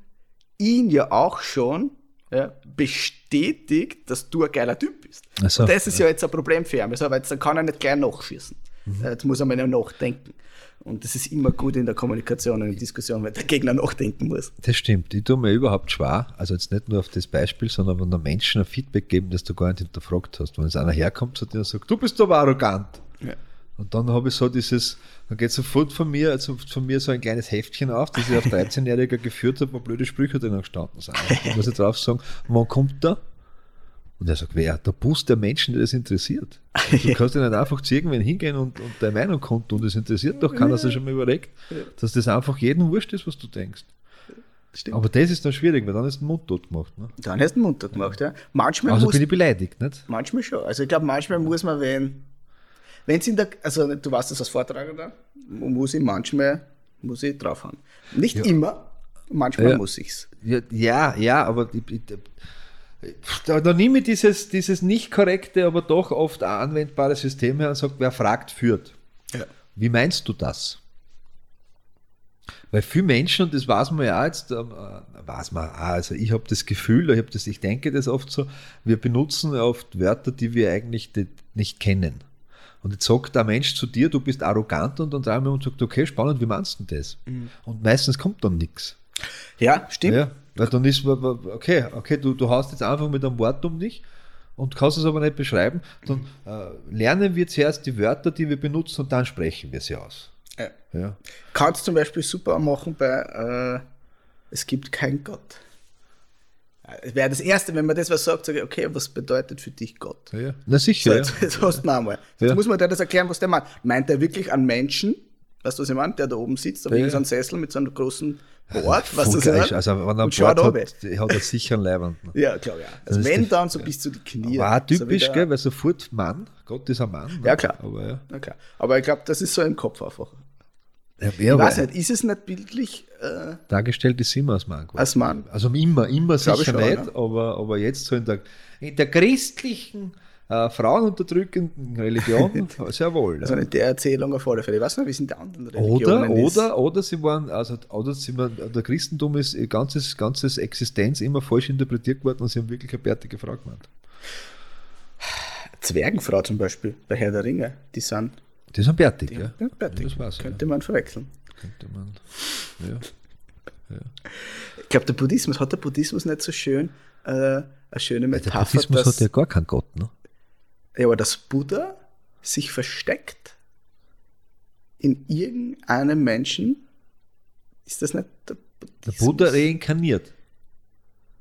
Speaker 2: ihn ja auch schon ja, bestätigt, dass du ein geiler Typ bist.
Speaker 1: So,
Speaker 2: und das ist ja. jetzt ein Problem für ihn. Also, weil jetzt kann er nicht gleich nachschießen.
Speaker 1: Mhm.
Speaker 2: Jetzt muss er mal nachdenken. Und das ist immer gut in der Kommunikation und in der Diskussion, wenn der Gegner nachdenken muss.
Speaker 1: Das stimmt. Ich tue mir überhaupt schwer, also jetzt nicht nur auf das Beispiel, sondern wenn der Menschen ein Feedback geben, das du gar nicht hinterfragt hast. Wenn jetzt einer herkommt zu dir und sagt, du bist aber arrogant.
Speaker 2: Ja.
Speaker 1: Und dann habe ich so dieses, dann geht sofort von mir, also von mir so ein kleines Heftchen auf, das ich auf 13-Jähriger geführt habe, wo blöde Sprüche drin gestanden sind. Da muss ich drauf sagen, wann kommt der? Und er sagt, wer? Der Bus der Menschen, die das interessiert. Du kannst ja nicht einfach zu irgendwen hingehen und, und deine Meinung kundtun. Das interessiert doch keiner, sich schon mal überlegt, dass das einfach jedem wurscht ist, was du denkst.
Speaker 2: Stimmt.
Speaker 1: Aber das ist dann schwierig, weil dann ist der Mund tot gemacht. Ne?
Speaker 2: Dann hast du den Mund gemacht, ja. Manchmal
Speaker 1: Also
Speaker 2: muss,
Speaker 1: bin ich beleidigt, nicht?
Speaker 2: manchmal schon. Also ich glaube, manchmal muss man, wenn, wenn es in der, also du weißt das als Vortragender, muss ich manchmal, muss ich draufhauen. Nicht immer, manchmal
Speaker 1: Ja.
Speaker 2: muss ich's.
Speaker 1: Ja, ja, ja aber ich, ich, da, da nehme ich dieses, dieses nicht korrekte, aber doch oft anwendbare System her und sage, wer fragt, führt.
Speaker 2: Ja.
Speaker 1: Wie meinst du das? Weil viele Menschen, und das weiß man ja auch jetzt, ähm, äh, weiß man auch, also ich habe das Gefühl, ich, hab das, ich denke das oft so, wir benutzen oft Wörter, die wir eigentlich nicht kennen. Und jetzt sagt der Mensch zu dir, du bist arrogant und dann dreimal wir und sagt, okay, spannend, wie meinst du denn das? Und meistens kommt dann nichts.
Speaker 2: Ja, stimmt.
Speaker 1: Ja, weil dann ist, okay, okay, du, du hast jetzt einfach mit einem Wort um dich und kannst es aber nicht beschreiben. Dann äh, lernen wir zuerst die Wörter, die wir benutzen und dann sprechen wir sie aus.
Speaker 2: Ja.
Speaker 1: Ja.
Speaker 2: Kannst zum Beispiel super machen bei äh, Es gibt keinen Gott. Äh, Wäre das Erste, wenn man das was sagt, sage ich, okay, was bedeutet für dich Gott?
Speaker 1: Ja. Na
Speaker 2: So,
Speaker 1: sicher.
Speaker 2: jetzt, jetzt hast du ihn einmal. Jetzt
Speaker 1: Ja.
Speaker 2: muss man dir das erklären, was der meint. Meint er wirklich einen Menschen, weißt du, was ich meine, der da oben sitzt, auf
Speaker 1: Ja.
Speaker 2: irgendeinem Sessel mit so einem großen Board, was
Speaker 1: geil.
Speaker 2: sagst?
Speaker 1: Also wenn er ein Bord hat, die- hat er sicher einen Leibwand.
Speaker 2: Ja, klar, ja. Also
Speaker 1: Das ist
Speaker 2: wenn
Speaker 1: die-
Speaker 2: dann, so bis zu die Knie.
Speaker 1: War
Speaker 2: So
Speaker 1: typisch,
Speaker 2: der-
Speaker 1: gell, weil sofort Mann, Gott ist ein Mann. ne?
Speaker 2: Ja, klar.
Speaker 1: Aber ja.
Speaker 2: Na klar. Aber ich glaube, das ist so im Kopf einfach.
Speaker 1: Ja,
Speaker 2: Ich weiß nicht, ist es nicht bildlich äh,
Speaker 1: dargestellt ist immer als Mann.
Speaker 2: als Mann?
Speaker 1: Also immer, immer sicher
Speaker 2: schon,
Speaker 1: nicht,
Speaker 2: ne?
Speaker 1: aber, aber jetzt so in der, in der christlichen, äh, frauenunterdrückenden Religion sehr wohl.
Speaker 2: Also
Speaker 1: ja.
Speaker 2: in der Erzählung auf alle Fälle. Ich weiß nicht, wie es in der anderen
Speaker 1: Oder,
Speaker 2: Religionen ist.
Speaker 1: oder, oder sie waren, also oder sie waren, der Christentum ist ihr ganzes, ganzes Existenz immer falsch interpretiert worden und sie haben wirklich eine bärtige Frau gemeint.
Speaker 2: Zwergenfrau zum Beispiel, bei Herr der Ringe, die sind
Speaker 1: Die sind bärtig, ja.
Speaker 2: ja, fertig.
Speaker 1: Das war's,
Speaker 2: Könnte man verwechseln.
Speaker 1: ja. Könnte man, ja.
Speaker 2: Ich glaube, der Buddhismus, hat der Buddhismus nicht so schön äh, eine schöne
Speaker 1: Der
Speaker 2: Metapher,
Speaker 1: Buddhismus
Speaker 2: dass,
Speaker 1: hat ja gar keinen Gott, ne?
Speaker 2: ja, aber dass Buddha sich versteckt in irgendeinem Menschen, ist das nicht der
Speaker 1: Der
Speaker 2: Buddhismus?
Speaker 1: Buddha reinkarniert.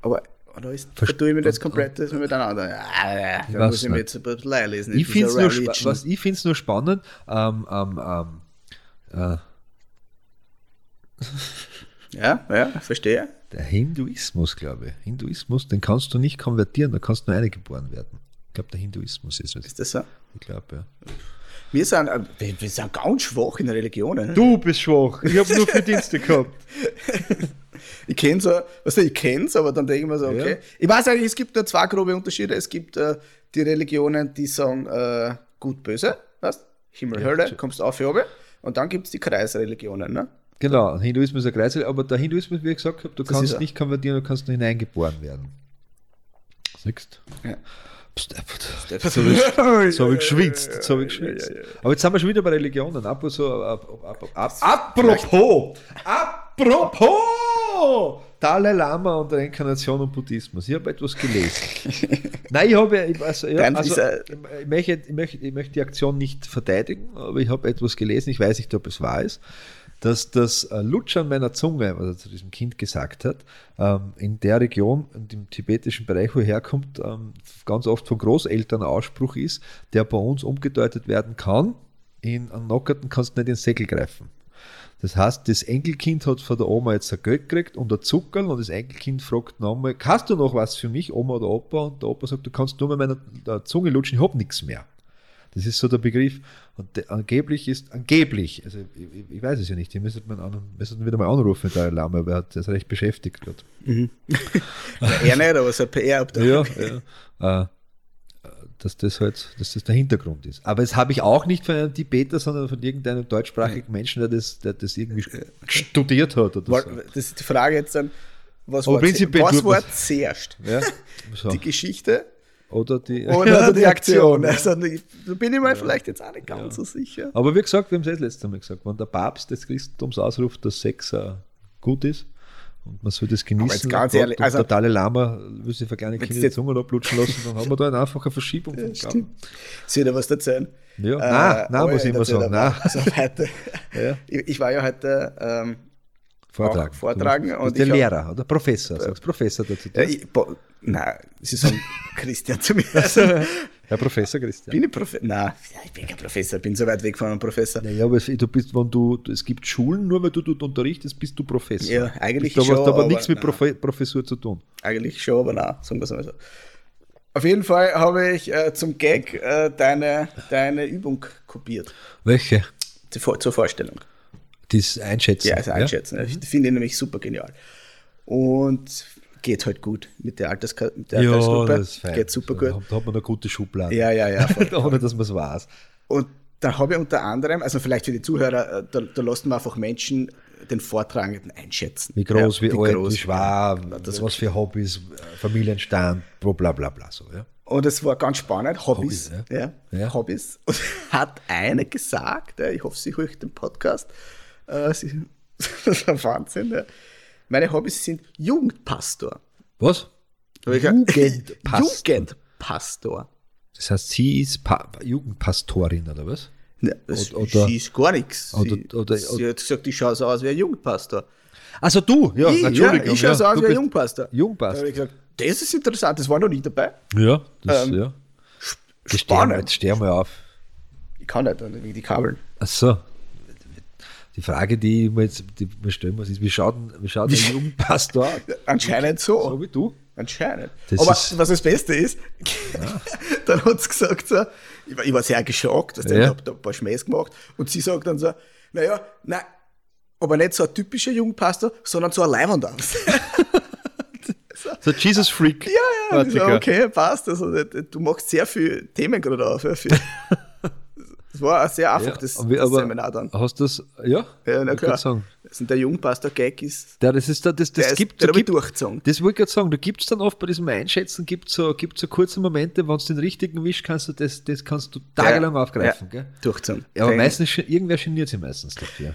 Speaker 2: Aber oder ist,
Speaker 1: Verst-
Speaker 2: verdue ich mich jetzt komplett das miteinander? Ja, da muss ich mir jetzt ein bisschen einlesen. in
Speaker 1: Ich finde es nur, was, ich find's nur spannend, ähm, ähm, ähm, äh,
Speaker 2: Ja, ja, verstehe.
Speaker 1: der Hinduismus, glaube ich. Hinduismus, den kannst du nicht konvertieren, da kannst du nur eingeboren werden. Ich glaube, der Hinduismus ist es.
Speaker 2: Ist das so?
Speaker 1: Ich glaube, ja.
Speaker 2: Wir sind, äh, wir, sind ganz schwach in der Religionen.
Speaker 1: Du bist schwach. Ich habe nur Verdienste gehabt.
Speaker 2: Ich kenne so, weißt du, ich kenne es, aber dann denke ich mir so, okay.
Speaker 1: Ja.
Speaker 2: Ich weiß eigentlich, es gibt nur zwei grobe Unterschiede. Es gibt äh, die Religionen, die sagen äh, gut, böse, weißt Himmel, Hölle, kommst auf, oben. Und dann gibt es die Kreisreligionen, ne?
Speaker 1: Genau, Hinduismus ist ein Kreis, aber der Hinduismus, wie ich gesagt habe, du
Speaker 2: Das
Speaker 1: kannst nicht konvertieren, du kannst nur hineingeboren werden. Siehst
Speaker 2: Ja.
Speaker 1: Psst, Jetzt habe ich, jetzt hab ich geschwitzt. Jetzt habe ich geschwitzt. Aber jetzt sind wir schon wieder bei Religionen. So, ab, apropos! Apropos! Dalai Lama und Reinkarnation und Buddhismus. Ich habe etwas gelesen. Nein, ich habe, also, ja, also, ich, möchte, ich, möchte, ich möchte die Aktion nicht verteidigen, aber ich habe etwas gelesen, ich weiß nicht, ob es wahr ist, dass das äh, Lutschern meiner Zunge, was er zu diesem Kind gesagt hat, ähm, in der Region, und im tibetischen Bereich, wo er herkommt, ähm, ganz oft von Großeltern Ausspruch ist, der bei uns umgedeutet werden kann, in einen Nockerten kannst du nicht ins Säckel greifen. Das heißt, das Enkelkind hat von der Oma jetzt ein Geld gekriegt und ein Zuckerl und das Enkelkind fragt nochmal, hast du noch was für mich, Oma oder Opa? Und der Opa sagt, du kannst nur mit meiner der Zunge lutschen, ich hab nichts mehr. Das ist so der Begriff. Und de, angeblich ist, angeblich, also ich, ich, weiß es ja nicht, hier müsste man an, müsste wieder mal anrufen, der Lama, weil er hat das recht beschäftigt gerade.
Speaker 2: Er nicht, aber so PR-Abteilung.
Speaker 1: Ja, ja. Äh, dass das halt, dass das der Hintergrund ist. Aber das habe ich auch nicht von einem Tibeter, sondern von irgendeinem deutschsprachigen Menschen, der das, der das irgendwie studiert hat oder so.
Speaker 2: Das ist die Frage jetzt dann, was
Speaker 1: Aber
Speaker 2: war, was war zuerst?
Speaker 1: Ja, so.
Speaker 2: Die Geschichte
Speaker 1: Oder die,
Speaker 2: oder die Aktion?
Speaker 1: ja.
Speaker 2: Also, da bin ich mir vielleicht jetzt auch nicht ganz so sicher.
Speaker 1: Aber wie gesagt, wir haben es das letzte Mal gesagt, wenn der Papst des Christentums ausruft, dass Sex äh, gut ist und man soll das genießen,
Speaker 2: jetzt ganz
Speaker 1: und
Speaker 2: ehrlich, also-
Speaker 1: der Dalai Lama will sich für kleine Kinder die Zunge ablutschen lassen, dann haben wir da einfach eine Verschiebung vom Glauben.
Speaker 2: Soll ich dir was erzählen?
Speaker 1: Ja, nein, nein,
Speaker 2: oh
Speaker 1: muss ich immer sagen,
Speaker 2: aber.
Speaker 1: nein.
Speaker 2: Also heute,
Speaker 1: Ja.
Speaker 2: ich, ich war ja heute ähm,
Speaker 1: Vortragen.
Speaker 2: Vortragen und
Speaker 1: der Lehrer oder Professor, sagst Professor dazu.
Speaker 2: ja, ich, nein, sie sagen Christian zu mir. Also,
Speaker 1: Herr Professor Christian.
Speaker 2: bin ich Professor? Nein, ja, ich bin kein Professor, bin so weit weg von einem Professor.
Speaker 1: Naja, aber es- du bist, wenn du, du- es gibt Schulen, nur weil du dort unterrichtest, bist du Professor.
Speaker 2: Ja, eigentlich
Speaker 1: hast
Speaker 2: schon,
Speaker 1: aber, aber
Speaker 2: aber
Speaker 1: nichts mit. Profe Professur zu tun.
Speaker 2: Eigentlich schon, aber nein, sagen wir es mal so. Auf jeden Fall habe ich äh, zum Gag äh, deine, deine Übung kopiert.
Speaker 1: Welche?
Speaker 2: Zur, zur Vorstellung.
Speaker 1: Das Einschätzen.
Speaker 2: Ja, also einschätzen. Ich finde ihn nämlich super genial. Und geht halt gut mit der, Alterska mit der
Speaker 1: Ja,
Speaker 2: Altersgruppe.
Speaker 1: das.
Speaker 2: Geht super
Speaker 1: So,
Speaker 2: gut.
Speaker 1: Da, da hat man eine gute Schublade.
Speaker 2: Ja, ja, ja. voll.
Speaker 1: Ohne dass man es weiß.
Speaker 2: Und dann habe ich unter anderem, also vielleicht für die Zuhörer, äh, da, da lassen wir einfach Menschen den Vortragenden einschätzen.
Speaker 1: Wie groß,
Speaker 2: Ja,
Speaker 1: wie, alt,
Speaker 2: groß,
Speaker 1: wie schwer,
Speaker 2: das
Speaker 1: was für Hobbys, äh, Familienstand, bla bla bla bla. So, ja.
Speaker 2: Und es war ganz spannend, Hobbys.
Speaker 1: Hobbys,
Speaker 2: ja.
Speaker 1: Ja.
Speaker 2: Hobbys. Und hat eine gesagt, ja, ich hoffe, sie hört den Podcast. Äh, sie, das ist ein Wahnsinn. Meine Hobbys sind Jugendpastor.
Speaker 1: Was? Jugendpastor.
Speaker 2: Jugendpastor.
Speaker 1: Das heißt, sie ist pa Jugendpastorin, oder was?
Speaker 2: Ja, das
Speaker 1: Oder-
Speaker 2: sie ist gar nichts. Sie,
Speaker 1: oder- oder-
Speaker 2: sie hat gesagt, ich schaue so aus wie ein Jugendpastor.
Speaker 1: Also du, ja,
Speaker 2: ich,
Speaker 1: Entschuldigung.
Speaker 2: ja, ich schaue so
Speaker 1: ja,
Speaker 2: aus wie ein
Speaker 1: bist
Speaker 2: Jugendpastor. Da
Speaker 1: Jugendpastor.
Speaker 2: habe ich gesagt, das ist interessant, das war noch nie dabei.
Speaker 1: Ja, das,
Speaker 2: Ähm,
Speaker 1: ja.
Speaker 2: Spannend.
Speaker 1: jetzt steh mal auf.
Speaker 2: Ich kann nicht, wegen die Kabeln.
Speaker 1: Ach so. Die Frage, die ich mir jetzt die mir stellen muss, ist, wie schaut, wie schaut ein Jugendpastor aus?
Speaker 2: Anscheinend so.
Speaker 1: So wie du?
Speaker 2: Anscheinend.
Speaker 1: Das
Speaker 2: Aber
Speaker 1: ist-
Speaker 2: was das Beste ist, dann hat sie gesagt, so, ich, war, ich war sehr geschockt, dass
Speaker 1: Ja.
Speaker 2: ich habe da ein paar Schmähs gemacht und sie sagt dann so, naja, nein, aber nicht so ein typischer Jugendpastor, sondern so ein Leihwandangst.
Speaker 1: So Jesus Freak.
Speaker 2: ja, ja,
Speaker 1: Artiger.
Speaker 2: okay, passt. Also, du machst sehr viele Themen gerade auf. Ja, das war auch sehr einfach,
Speaker 1: Ja,
Speaker 2: das,
Speaker 1: aber,
Speaker 2: Seminar dann.
Speaker 1: Hast du das, ja?
Speaker 2: Ja, na klar.
Speaker 1: Sagen.
Speaker 2: Das sind der Jugendpastor-Gag ist,
Speaker 1: Ja, das ist da, das, das
Speaker 2: der, ist,
Speaker 1: gibt,
Speaker 2: der
Speaker 1: da gibt,
Speaker 2: durchgezogen.
Speaker 1: das wollte ich gerade sagen, da gibt es dann oft bei diesem Einschätzen, gibt es so, gibt's so kurze Momente, wenn du den richtigen wischst, kannst du das, das kannst du tagelang
Speaker 2: Ja,
Speaker 1: aufgreifen.
Speaker 2: ja,
Speaker 1: Gell?
Speaker 2: Durchgezogen.
Speaker 1: Ja, aber meistens, irgendwer geniert sich meistens dafür.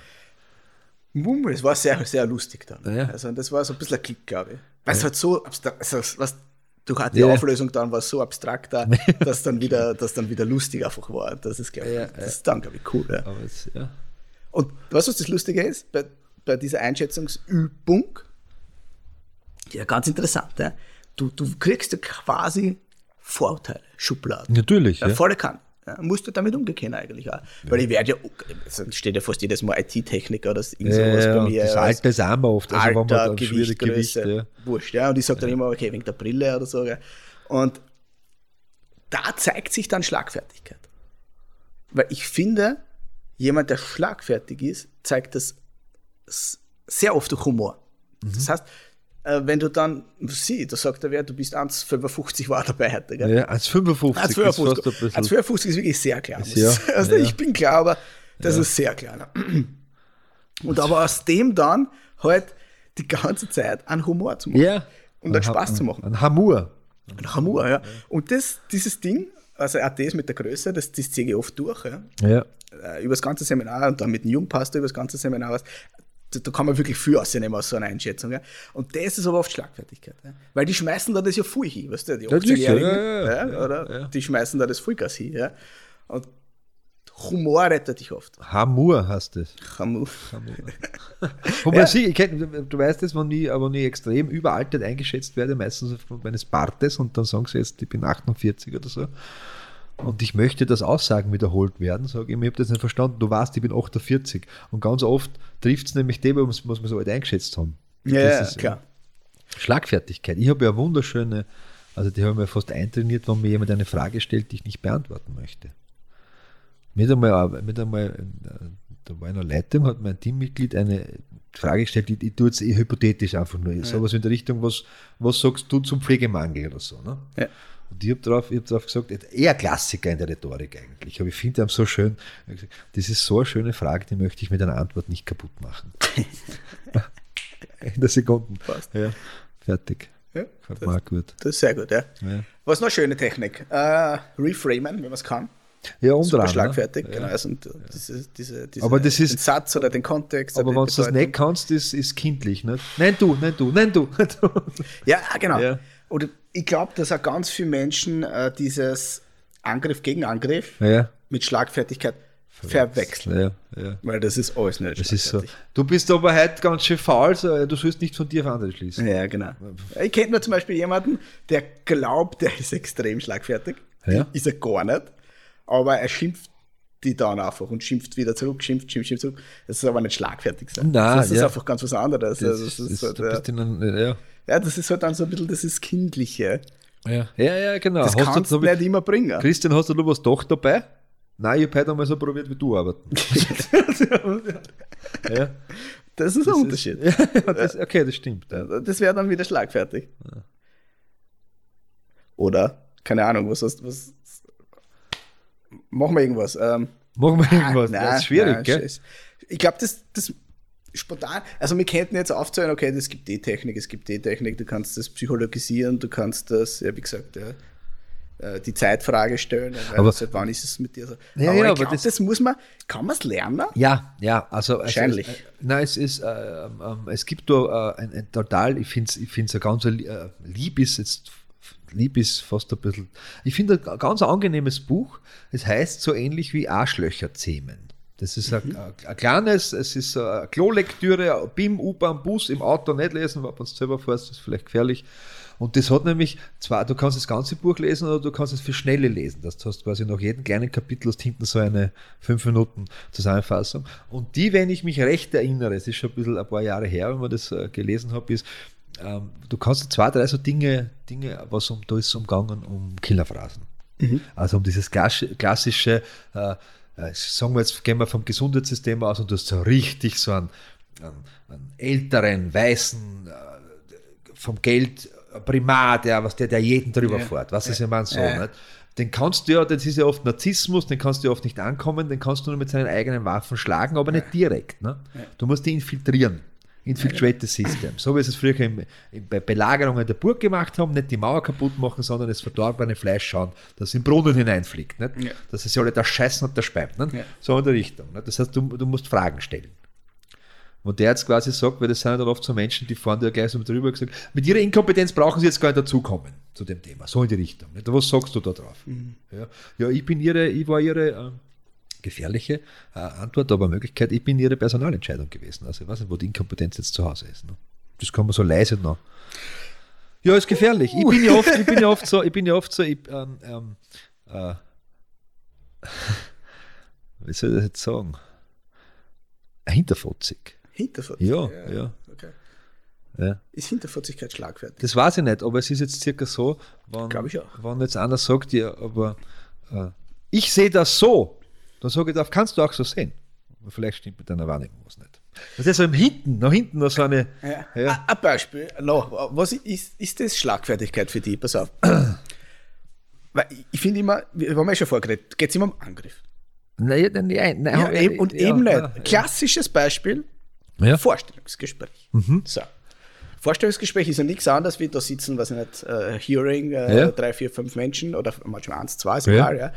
Speaker 2: Mummel, es war sehr, sehr lustig dann.
Speaker 1: Ja.
Speaker 2: Also das war so ein bisschen ein Klick, glaube ich. Weil es halt so abstrakt, also was, durch die
Speaker 1: Ja.
Speaker 2: Auflösung dann war es so abstrakt da, dass dann wieder, dass dann wieder lustig einfach war. Das ist, glaube ich,
Speaker 1: Ja,
Speaker 2: das ist dann, glaube ich, cool. Ja.
Speaker 1: Es.
Speaker 2: Und weißt du, was das Lustige ist? Bei, bei dieser Einschätzungsübung, ja, ganz interessant, ja? Du, du kriegst ja quasi Vorurteile, Schubladen.
Speaker 1: Natürlich,
Speaker 2: Ja,
Speaker 1: ja.
Speaker 2: volle Kann. Musst du damit umgehen eigentlich auch. Weil ich werde ja, es steht ja fast jedes Mal IT-Techniker oder irgend sowas
Speaker 1: ja,
Speaker 2: bei mir.
Speaker 1: das Alter ist auch mal oft, also man
Speaker 2: Alter,
Speaker 1: dann
Speaker 2: Gewicht,
Speaker 1: Gewicht, ja.
Speaker 2: wurscht. Ja? Und ich sage dann immer, okay, wegen der Brille oder so. Und da zeigt sich dann Schlagfertigkeit. Weil ich finde, jemand, der schlagfertig ist, zeigt das sehr oft durch Humor.
Speaker 1: Mhm.
Speaker 2: Das heißt, äh, wenn du dann, sieh, da sagt er wer, du bist 1,55 war dabei heute, gell?
Speaker 1: Ja, 1,55 ist fast ein
Speaker 2: 1,55
Speaker 1: bisschen.
Speaker 2: 1,55 ist wirklich sehr klein.
Speaker 1: Ist ja,
Speaker 2: also
Speaker 1: ja.
Speaker 2: ich bin klar, aber das ist sehr klein. Und aber aus dem dann halt die ganze Zeit an Humor zu machen.
Speaker 1: Ja.
Speaker 2: Und dann
Speaker 1: Ein Ha-
Speaker 2: Spaß zu machen.
Speaker 1: Ein Hamur.
Speaker 2: An Humor, ja. Und das, dieses Ding, also auch das mit der Größe, das, das ziehe ich oft durch, ja.
Speaker 1: Ja.
Speaker 2: Äh, über das ganze Seminar und dann mit dem Jugendpastor über das ganze Seminar. Da, da kann man wirklich viel rausnehmen aus so einer Einschätzung. Ja. Und das ist aber oft Schlagfertigkeit. Ja. Weil die schmeißen da das ja voll hin, weißt du, die
Speaker 1: Ja, sicher,
Speaker 2: 18-Jährigen,
Speaker 1: ja, ja,
Speaker 2: oder? Die schmeißen da das Vollgas hin. Ja. Und Humor rettet dich oft.
Speaker 1: Hamur heißt das.
Speaker 2: Humor.
Speaker 1: Wobei
Speaker 2: Ja.
Speaker 1: sie, ich kenn, du weißt das, wenn ich, wenn ich extrem überaltet eingeschätzt werde, meistens aufgrund meines Bartes und dann sagen sie jetzt, ich bin 48 oder so. Und ich möchte, dass Aussagen wiederholt werden, sage ich mir, ich habe das nicht verstanden, du weißt, ich bin 48. Und ganz oft trifft es nämlich dem, was wir so alt eingeschätzt haben.
Speaker 2: Ja,
Speaker 1: Das
Speaker 2: ja,
Speaker 1: ist,
Speaker 2: klar.
Speaker 1: Schlagfertigkeit. Ich habe ja wunderschöne, also die haben mir fast eintrainiert, wenn mir jemand eine Frage stellt, die ich nicht beantworten möchte. Mit einmal, mit einmal äh, da war in einer Leitung, hat mein Teammitglied eine Frage gestellt, ich, ich tue jetzt eh hypothetisch einfach nur, sowas in der Richtung, was, was sagst du zum Pflegemangel oder so. Ne?
Speaker 2: Ja.
Speaker 1: Und ich habe drauf, ich hab drauf gesagt, eher Klassiker in der Rhetorik eigentlich, aber ich finde ihn so schön. Das ist so eine schöne Frage, die möchte ich mit einer Antwort nicht kaputt machen. in der Sekunde.
Speaker 2: Passt.
Speaker 1: Ja, fertig.
Speaker 2: Ja,
Speaker 1: Gefällt auch gut.
Speaker 2: Das ist sehr gut, ja.
Speaker 1: Ja.
Speaker 2: Was noch schöne Technik? Äh, reframen, wenn man es kann.
Speaker 1: Ja,
Speaker 2: Super
Speaker 1: anderem.
Speaker 2: schlagfertig,
Speaker 1: Ja.
Speaker 2: genau. Also, diese, diese, diese,
Speaker 1: Aber das ist-
Speaker 2: den Satz oder den Kontext.
Speaker 1: Aber wenn du das nicht kannst, ist, ist kindlich. Nicht? Nein, du, nein, du, nein, du.
Speaker 2: Ja, genau.
Speaker 1: Ja.
Speaker 2: Oder ich glaube, dass auch ganz viele Menschen äh, dieses Angriff gegen Angriff
Speaker 1: ja.
Speaker 2: mit Schlagfertigkeit verwechseln.
Speaker 1: Ja, ja.
Speaker 2: Weil das ist alles nicht
Speaker 1: Das ist so. Du bist aber heute ganz schön faul, so, du sollst nicht von dir auf andere schließen.
Speaker 2: Ja, genau. Ich kenne nur zum Beispiel jemanden, der glaubt, der ist extrem schlagfertig.
Speaker 1: Ja.
Speaker 2: Ist er gar nicht. Aber er schimpft die dann einfach und schimpft wieder zurück, schimpft, schimpft, schimpft zurück. Das ist aber nicht schlagfertig sein.
Speaker 1: Nein,
Speaker 2: das ist
Speaker 1: ja.
Speaker 2: einfach ganz was anderes.
Speaker 1: Das,
Speaker 2: Also
Speaker 1: das,
Speaker 2: das,
Speaker 1: das, du
Speaker 2: ja.
Speaker 1: bist in einem, ja.
Speaker 2: das ist halt dann so ein bisschen das ist Kindliche.
Speaker 1: Ja. ja, ja, genau.
Speaker 2: Das
Speaker 1: Hast
Speaker 2: kannst
Speaker 1: du,
Speaker 2: nicht immer bringen.
Speaker 1: Christian, hast du noch was doch dabei? Nein, ich habe heute einmal so probiert, wie du arbeiten. ja.
Speaker 2: Das ist ein Unterschied.
Speaker 1: Ja, das, okay, das stimmt.
Speaker 2: Das wäre dann wieder schlagfertig. Oder, keine Ahnung, was hast was. Machen wir irgendwas. Ähm,
Speaker 1: Machen wir irgendwas.
Speaker 2: nein,
Speaker 1: das ist schwierig,
Speaker 2: nein,
Speaker 1: gell?
Speaker 2: Ich glaube, das, das spontan, also wir könnten jetzt aufzählen, okay, es gibt die Technik, es gibt die Technik, du kannst das psychologisieren, du kannst das, ja, wie gesagt, ja, äh, die Zeitfrage stellen,
Speaker 1: Aber-
Speaker 2: seit wann ist es mit dir so?
Speaker 1: Ja,
Speaker 2: aber
Speaker 1: ja, aber
Speaker 2: glaub,
Speaker 1: das-
Speaker 2: das, muss man, kann man es lernen?
Speaker 1: Ja, ja, also.
Speaker 2: Wahrscheinlich.
Speaker 1: Also, es, äh, nein, es ist, äh, ähm, es gibt da äh, ein, ein total, ich finde es ich find's ein ganz, äh, lieb ist jetzt, lieb ist fast ein bisschen, ich finde ein ganz angenehmes Buch. Es heißt so ähnlich wie Arschlöcher zähmen. Das ist ein, ein, ein kleines, es ist eine Klolektüre, BIM, U-Bahn, Bus, im Auto nicht lesen, wenn du selber fährst, das ist vielleicht gefährlich. Und das hat nämlich zwar, du kannst das ganze Buch lesen oder du kannst es für Schnelle lesen. Das hast quasi nach jedem kleinen Kapitel hast hinten so eine 5 Minuten Zusammenfassung. Und die, wenn ich mich recht erinnere, es ist schon ein bisschen ein paar Jahre her, wenn man das äh, gelesen habe, ist, ähm, du kannst zwei, drei so Dinge, Dinge, was um, da ist umgangen um Killerphrasen. Also um dieses klassi- klassische, äh, sagen wir jetzt, gehen wir vom Gesundheitssystem aus und du hast so richtig so einen, einen, einen älteren, weißen, äh, vom Geld Primat, der, was der, der jeden drüber
Speaker 2: Ja.
Speaker 1: fährt. Was ist ja man so,
Speaker 2: Ja.
Speaker 1: nicht? Den kannst du ja, das ist ja oft Narzissmus, den kannst du ja oft nicht ankommen, den kannst du nur mit seinen eigenen Waffen schlagen, aber nicht direkt. Ne? Du musst ihn infiltrieren. Infiltrate the system. So wie sie es früher im, im, bei Belagerungen der Burg gemacht haben, nicht die Mauer kaputt machen, sondern das verdorbene Fleisch schauen, das in den Brunnen hineinfliegt. Nicht?
Speaker 2: Ja.
Speaker 1: Dass es ja alle da scheißen und da. Nicht?
Speaker 2: Ja.
Speaker 1: So in der Richtung. Nicht? Das heißt, du, du musst Fragen stellen. Und der jetzt quasi sagt, weil das sind dann oft so Menschen, die fahren da gleich so mit drüber gesagt, mit ihrer Inkompetenz brauchen sie jetzt gar nicht dazukommen zu dem Thema. So in die Richtung. Nicht? Was sagst du da drauf? Ja, ja, ich bin ihre, ich war ihre ähm, gefährliche äh, Antwort, aber Möglichkeit, ich bin ihre Personalentscheidung gewesen. Also ich weiß nicht, wo die Inkompetenz jetzt zu Hause ist. Ne? Das kann man so leise noch. Ja, ist gefährlich. Ich bin ja oft, ich bin ja oft so, ich bin ja oft so, ich, ähm, ähm, äh, wie soll ich das jetzt sagen? Hinterfotzig.
Speaker 2: Hinterfotzig.
Speaker 1: Ja, ja.
Speaker 2: Okay.
Speaker 1: Ja.
Speaker 2: Ist Hinterfotzigkeit schlagfertig?
Speaker 1: Das weiß ich nicht, aber es ist jetzt circa so, wenn,
Speaker 2: Glaub ich auch.
Speaker 1: wenn jetzt einer sagt, ja, aber äh, ich sehe das so, dann sage ich, das kannst du auch so sehen. Aber vielleicht stimmt mit deiner Wahrnehmung was nicht. Das ist so im Hinten, nach hinten noch so eine.
Speaker 2: Ja.
Speaker 1: Ja.
Speaker 2: Ein- Beispiel noch. Was ist, ist das Schlagfertigkeit für dich? Pass auf. Weil ich- finde immer, wir haben ja schon vorgeredet, geht es immer um Angriff.
Speaker 1: Nein, nein, nein, nein,
Speaker 2: Ja, eben, und eben nicht. Klassisches Beispiel. Vorstellungsgespräch. So. Vorstellungsgespräch ist ja nichts anderes, wie da sitzen, weiß ich nicht, äh, Hearing,
Speaker 1: Ja.
Speaker 2: drei, vier, fünf Menschen oder manchmal eins, zwei, ist
Speaker 1: Ja.
Speaker 2: egal, ja.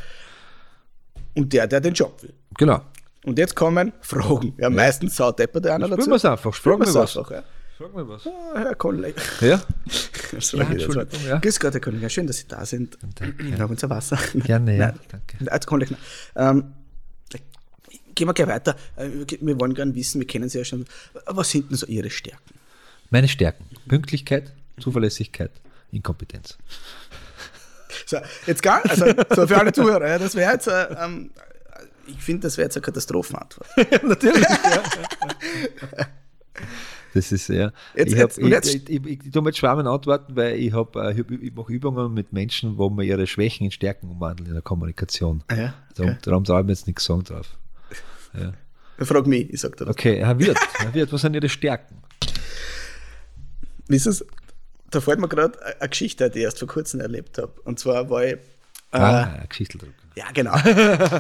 Speaker 2: Und der, der den Job will.
Speaker 1: Genau.
Speaker 2: Und jetzt kommen Fragen. Ja, meistens saut deppert der einer dazu.
Speaker 1: Spielen wir es einfach, fragen
Speaker 2: wir es
Speaker 1: was.
Speaker 2: einfach, ja.
Speaker 1: Sag mal was.
Speaker 2: Ah, Herr Kollege.
Speaker 1: Ja, Ja,
Speaker 2: ja,
Speaker 1: Entschuldigung, ja.
Speaker 2: Grüß Gott, Herr Kollege. Schön, dass Sie da sind. Wir haben unser Wasser.
Speaker 1: Gerne, ja,
Speaker 2: Nein,
Speaker 1: danke.
Speaker 2: Herr Kollege, ähm, Gehen wir gleich weiter. Äh, wir wollen gerne wissen, wir kennen Sie ja schon. Was sind denn so Ihre Stärken?
Speaker 1: meine Stärken: Pünktlichkeit, Zuverlässigkeit, Inkompetenz.
Speaker 2: So, jetzt gar, also so für alle Zuhörer, ja, das wäre jetzt, äh, ähm, ich finde, das wäre jetzt eine Katastrophenantwort.
Speaker 1: Natürlich. Das ist ja.
Speaker 2: Jetzt-
Speaker 1: ich, hab,
Speaker 2: jetzt-
Speaker 1: ich,
Speaker 2: jetzt-
Speaker 1: ich, ich, ich, ich tue mit Schwammen antworten, weil ich, hab, äh, ich, hab, mache Übungen mit Menschen, wo man ihre Schwächen in Stärken umwandeln in der Kommunikation.
Speaker 2: Ah ja,
Speaker 1: Darum,
Speaker 2: okay.
Speaker 1: darum darf ich mir jetzt nichts sagen drauf. Ja.
Speaker 2: Frag mich, ich sag dir das.
Speaker 1: Okay, Herr Wirt, Herr Wirt, was sind Ihre Stärken?
Speaker 2: Wissen Sie, da fällt mir gerade eine Geschichte, die ich erst vor kurzem erlebt habe. Und zwar war ich. Äh,
Speaker 1: Ah, Geschichteldruck.
Speaker 2: Ja, genau.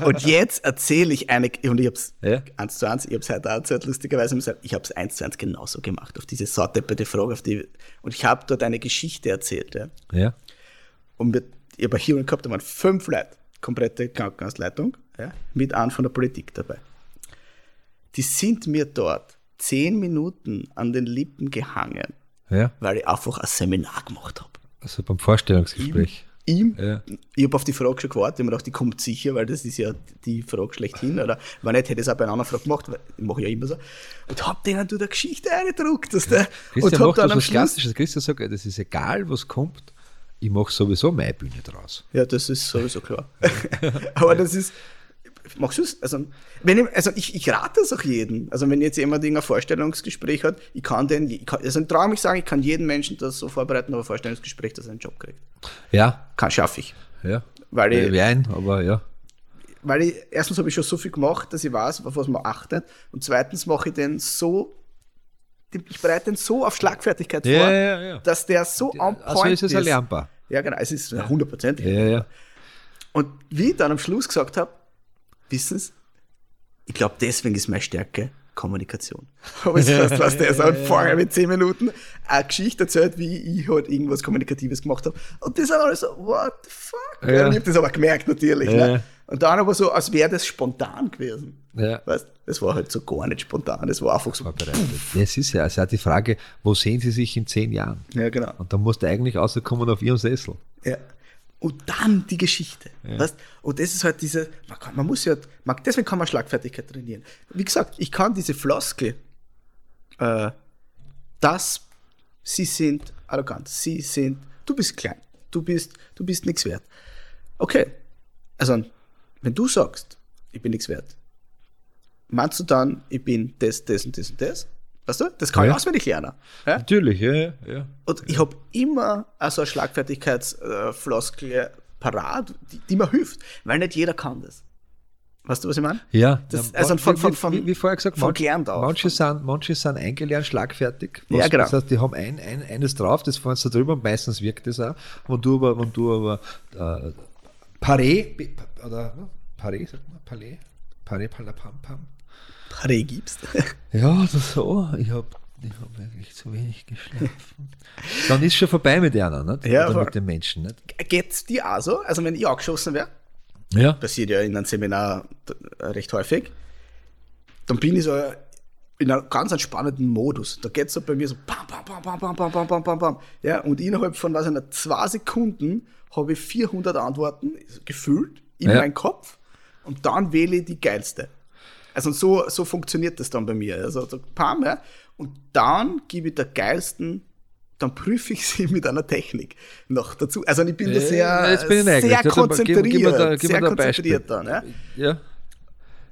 Speaker 2: Und jetzt erzähle ich eine, und ich habe es
Speaker 1: Ja.
Speaker 2: eins zu eins, ich habe es heute auch erzählt, lustigerweise, ich habe es eins zu eins genauso gemacht, auf diese saudepperte Frage, auf die, und ich habe dort eine Geschichte erzählt, ja.
Speaker 1: Ja.
Speaker 2: Und mit, ich habe hier gehabt, da waren fünf Leute, komplette Krankenhausleitung, ja, mit einem von der Politik dabei. Die sind mir dort zehn Minuten an den Lippen gehangen,
Speaker 1: Ja.
Speaker 2: weil ich einfach ein Seminar gemacht habe.
Speaker 1: Also beim Vorstellungsgespräch.
Speaker 2: Ihm,
Speaker 1: Ja.
Speaker 2: ich habe auf die Frage schon gewartet, ich habe mir gedacht, die kommt sicher, weil das ist ja die Frage schlechthin. Oder wenn nicht, hätte ich es auch bei einer anderen Frage gemacht, weil ich mache ja immer so. Und hab denen du der Geschichte eingedruckt. Dass der, und
Speaker 1: Christian macht
Speaker 2: dann
Speaker 1: was. Klassisches. Christian sagt, das ist egal, was kommt. Ich mache sowieso meine Bühne draus.
Speaker 2: Ja, das ist sowieso klar. Aber das ist. Machst du es? Also, wenn ich, also ich, ich rate es auch jedem. Also, wenn jetzt jemand ein Vorstellungsgespräch hat, ich kann den, ich kann, also traue mich sagen, ich kann jeden Menschen das so vorbereiten ein Vorstellungsgespräch, dass er einen Job kriegt.
Speaker 1: Ja,
Speaker 2: Kann, schaffe ich.
Speaker 1: ja.
Speaker 2: Weil ich-
Speaker 1: Äh, Wein, aber ja.
Speaker 2: weil ich, erstens habe ich schon so viel gemacht, dass ich weiß, auf was man achtet. Und zweitens mache ich den so, ich bereite den so auf Schlagfertigkeit
Speaker 1: Ja,
Speaker 2: vor,
Speaker 1: ja, ja.
Speaker 2: dass der so on point
Speaker 1: Also ist es erlernbar.
Speaker 2: Ja, genau, es ist hundertprozentig.
Speaker 1: Ja, ja.
Speaker 2: Und wie ich dann am Schluss gesagt habe, wissen Sie, ich glaube, deswegen ist meine Stärke Kommunikation. Aber es heißt, was der so vorher mit zehn Minuten eine Geschichte erzählt, wie ich halt irgendwas Kommunikatives gemacht habe. Und die sind alle so, what the fuck?
Speaker 1: Ja.
Speaker 2: Ich habe das aber gemerkt, natürlich.
Speaker 1: Ja.
Speaker 2: Ne? Und dann aber so, als wäre das spontan gewesen.
Speaker 1: Ja.
Speaker 2: Weißt das war halt so gar nicht spontan. Das war einfach so.
Speaker 1: Ja, Es ist ja also auch die Frage, wo sehen Sie sich in zehn Jahren?
Speaker 2: Ja, genau.
Speaker 1: Und da musst du eigentlich rauskommen auf Ihrem Sessel.
Speaker 2: Ja. Und dann die Geschichte. Weißt? Und das ist halt diese, man, kann, man muss ja, man, deswegen kann man Schlagfertigkeit trainieren. Wie gesagt, ich kann diese Floskel, äh, dass sie sind arrogant, sie sind, du bist klein, du bist, du bist nichts wert. Okay, also wenn du sagst, ich bin nichts wert, meinst du dann, ich bin das, das und das und das? Weißt du? Das kann
Speaker 1: Ja.
Speaker 2: ich auswendig lernen. Ja?
Speaker 1: Natürlich, ja, ja. ja.
Speaker 2: Und ich habe immer also eine Schlagfertigkeitsfloskel parat, die, die mir hilft, weil nicht jeder kann das. Weißt du, was ich meine?
Speaker 1: Ja,
Speaker 2: Das-
Speaker 1: ja,
Speaker 2: also von- von- von-
Speaker 1: wie, wie vorher gesagt,
Speaker 2: von
Speaker 1: manche,
Speaker 2: gelernt auch.
Speaker 1: manche, sind, manche sind eingelernt schlagfertig.
Speaker 2: Ja, genau.
Speaker 1: Das heißt, die haben ein, ein, eines drauf, das fahren sie drüber und meistens wirkt das auch. Wenn du aber, wenn du aber äh, Paré, oder ne? Paré, sagt man, Palais, Paré, Palapam, Pam.
Speaker 2: Paré gibst.
Speaker 1: Ja, das so. Ich habe ich hab eigentlich zu wenig geschlafen. Dann ist schon vorbei mit einer, nicht?
Speaker 2: Ja,
Speaker 1: Oder
Speaker 2: voll.
Speaker 1: mit den Menschen, nicht?
Speaker 2: Geht's dir auch so? Also wenn ich angeschossen wäre,
Speaker 1: Ja.
Speaker 2: passiert ja in einem Seminar recht häufig, dann bin ich so in einem ganz entspannenden Modus. Da geht es so bei mir so bam, bam, bam, bam, bam, bam, bam, bam, bam, bam. Ja, und innerhalb von was einer zwei Sekunden habe ich 400 Antworten gefühlt in
Speaker 1: Ja.
Speaker 2: meinem Kopf und dann wähle ich die geilste. Also so, so funktioniert das dann bei mir. Also so pam, ja. Und dann gebe ich der geilsten, dann prüfe ich sie mit einer Technik noch dazu. Also ich bin da sehr,
Speaker 1: Ja, bin ich
Speaker 2: sehr
Speaker 1: Gib- gib
Speaker 2: konzentriert,
Speaker 1: da- gib
Speaker 2: sehr
Speaker 1: ein
Speaker 2: konzentriert dann. Ja.
Speaker 1: Ja.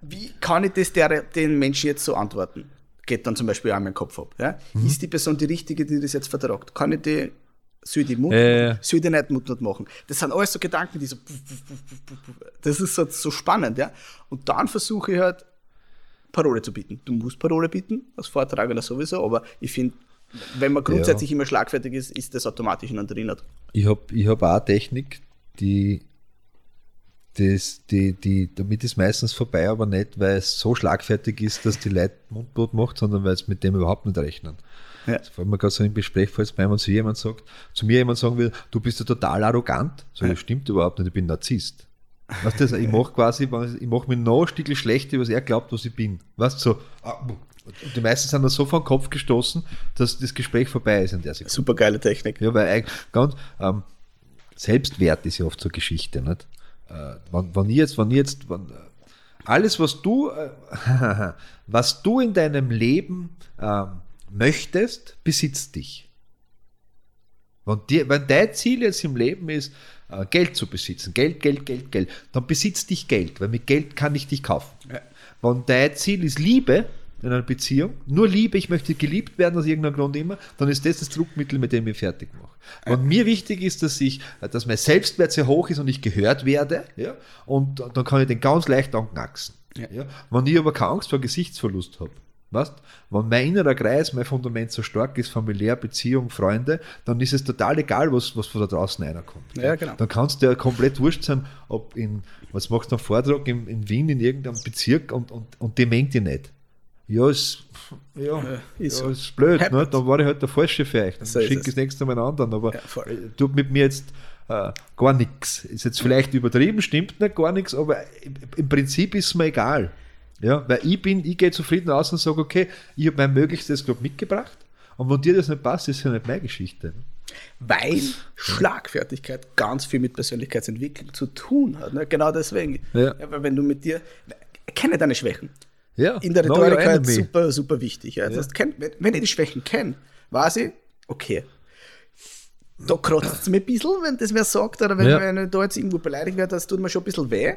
Speaker 2: Wie kann ich das der, den Menschen jetzt so antworten? Geht dann zum Beispiel an meinen Kopf ab. Ja?
Speaker 1: Mhm.
Speaker 2: Ist die Person die richtige, die das jetzt vertragt? Kann ich die, soll ich die
Speaker 1: Ja, ja, ja.
Speaker 2: soll ich die nicht Mund machen? Das sind alles so Gedanken, die so, das ist so, so spannend, ja. Und dann versuche ich halt, Parole zu bieten. Du musst Parole bieten, als Vortragender sowieso, aber ich finde, wenn man grundsätzlich immer schlagfertig ist, ist das automatisch in einem drin.
Speaker 1: Ich habe ich hab auch Technik, die, das, die, die, damit ist meistens vorbei, aber nicht, weil es so schlagfertig ist, dass die Leute Mundblut macht, sondern weil es mit dem überhaupt nicht rechnen.
Speaker 2: Ja.
Speaker 1: Das fällt mir gerade so im Gespräch, falls bei jemand zu jemand sagt, zu mir jemand sagen will, du bist ja total arrogant. So, das stimmt überhaupt nicht, ich bin Narzisst. Weißt du, also ich mache quasi, ich mache mir noch ein Stückchen schlechter, was er glaubt, was ich bin. Weißt du, so, ah, die meisten sind dann so vor den Kopf gestoßen, dass das Gespräch vorbei ist in der Sekunde.
Speaker 2: Super geile Technik.
Speaker 1: Ja, weil ganz ähm, Selbstwert ist ja oft so eine Geschichte, nicht? Äh, wenn, wenn ich jetzt, wenn ich jetzt, wenn, äh, alles, was du, äh, was du in deinem Leben ähm, möchtest, besitzt dich. Wenn, dir, wenn dein Ziel jetzt im Leben ist, äh, Geld zu besitzen, Geld, Geld, Geld, Geld, dann besitzt dich Geld, weil mit Geld kann ich dich kaufen.
Speaker 2: Ja.
Speaker 1: Wenn dein Ziel ist Liebe in einer Beziehung, nur Liebe, ich möchte geliebt werden aus irgendeinem Grund immer, dann ist das das Druckmittel, mit dem ich fertig mache. Wenn mir wichtig ist, dass ich, dass mein Selbstwert sehr hoch ist und ich gehört werde, ja, und dann kann ich den ganz leicht anknacksen.
Speaker 2: Ja.
Speaker 1: Ja. Wenn ich aber keine Angst vor Gesichtsverlust habe, Weißt? Wenn mein innerer Kreis, mein Fundament so stark ist, familiär, Beziehung, Freunde, dann ist es total egal, was, was von da draußen reinkommt.
Speaker 2: Ja, genau.
Speaker 1: Dann kannst du ja komplett wurscht sein, ob in, was machst du einen Vortrag in, in Wien, in irgendeinem Bezirk und, und, und die mengt dich nicht. Ja, ist, ja,
Speaker 2: ist
Speaker 1: ja, ist blöd, ne?
Speaker 2: Happens.
Speaker 1: dann war ich halt der Falsche für euch. Dann
Speaker 2: So ist
Speaker 1: schick
Speaker 2: es.
Speaker 1: das nächste Mal einen anderen, aber
Speaker 2: Ja,
Speaker 1: äh, tut mit mir jetzt äh, gar nichts. Ist jetzt vielleicht übertrieben, stimmt nicht gar nichts, aber im, im Prinzip ist es mir egal. Ja, weil ich bin, ich gehe zufrieden aus und sage, okay, ich habe mein Möglichstes gerade mitgebracht und wenn dir das nicht passt, ist ja nicht meine Geschichte.
Speaker 2: Weil Schlagfertigkeit ganz viel mit Persönlichkeitsentwicklung zu tun hat. Ne? Genau deswegen.
Speaker 1: Ja.
Speaker 2: weil wenn du mit dir. Kenne deine Schwächen.
Speaker 1: Ja,
Speaker 2: In der Rhetorik halt super, super wichtig. Ja. Das heißt, wenn ich die Schwächen kenne, weiß ich, okay. Da kratzt es mir ein bisschen, wenn das wer sagt, oder wenn,
Speaker 1: Ja.
Speaker 2: wenn ich da jetzt irgendwo beleidigt werde, das tut mir schon ein bisschen weh.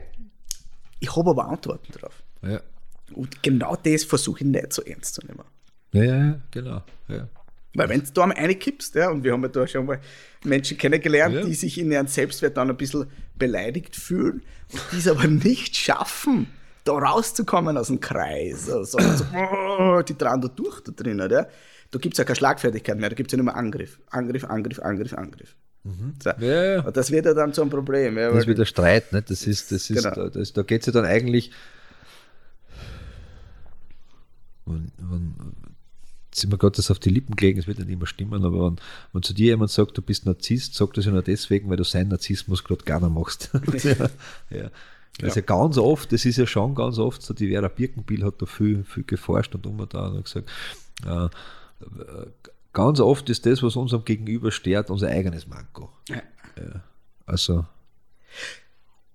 Speaker 2: Ich habe aber Antworten drauf.
Speaker 1: Ja.
Speaker 2: Und genau das versuche ich nicht so ernst zu nehmen.
Speaker 1: Ja, ja, genau. Ja.
Speaker 2: Weil wenn du da einmal reinkippst, ja, und wir haben ja da schon mal Menschen kennengelernt,
Speaker 1: Ja.
Speaker 2: die sich in ihren Selbstwert dann ein bisschen beleidigt fühlen und die es aber nicht schaffen, da rauszukommen aus dem Kreis. Also, so, oh, die dran da durch da drinnen. Ja. Da gibt es ja keine Schlagfertigkeit mehr, da gibt es ja nur mehr Angriff. Angriff, Angriff, Angriff, Angriff. So.
Speaker 1: Ja.
Speaker 2: Und das wird ja dann zu einem Problem. Ja,
Speaker 1: Das ist wieder Streit, ne? Das ist, das ist,
Speaker 2: Genau.
Speaker 1: da, das, da geht es ja dann eigentlich. Wenn, wenn, mir gerade das auf die Lippen gelegen, es wird nicht immer stimmen, aber wenn, wenn zu dir jemand sagt, du bist Narzisst, sagt das ja nur deswegen, weil du seinen Narzissmus gerade gerne machst. ja, ja. Also ganz oft, das ist ja schon ganz oft so, die Vera Birkenbiel hat da viel, viel geforscht und immer da und gesagt, äh, äh, ganz oft ist das, was unserem Gegenüber stört, unser eigenes Manko.
Speaker 2: Ja.
Speaker 1: Ja. Also,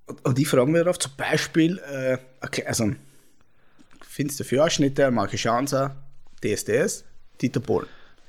Speaker 2: Und, und ich frage mich darauf, zum Beispiel, äh, okay, also findest du für Ausschnitte, manche schauen DSDS, Dieter Bohlen.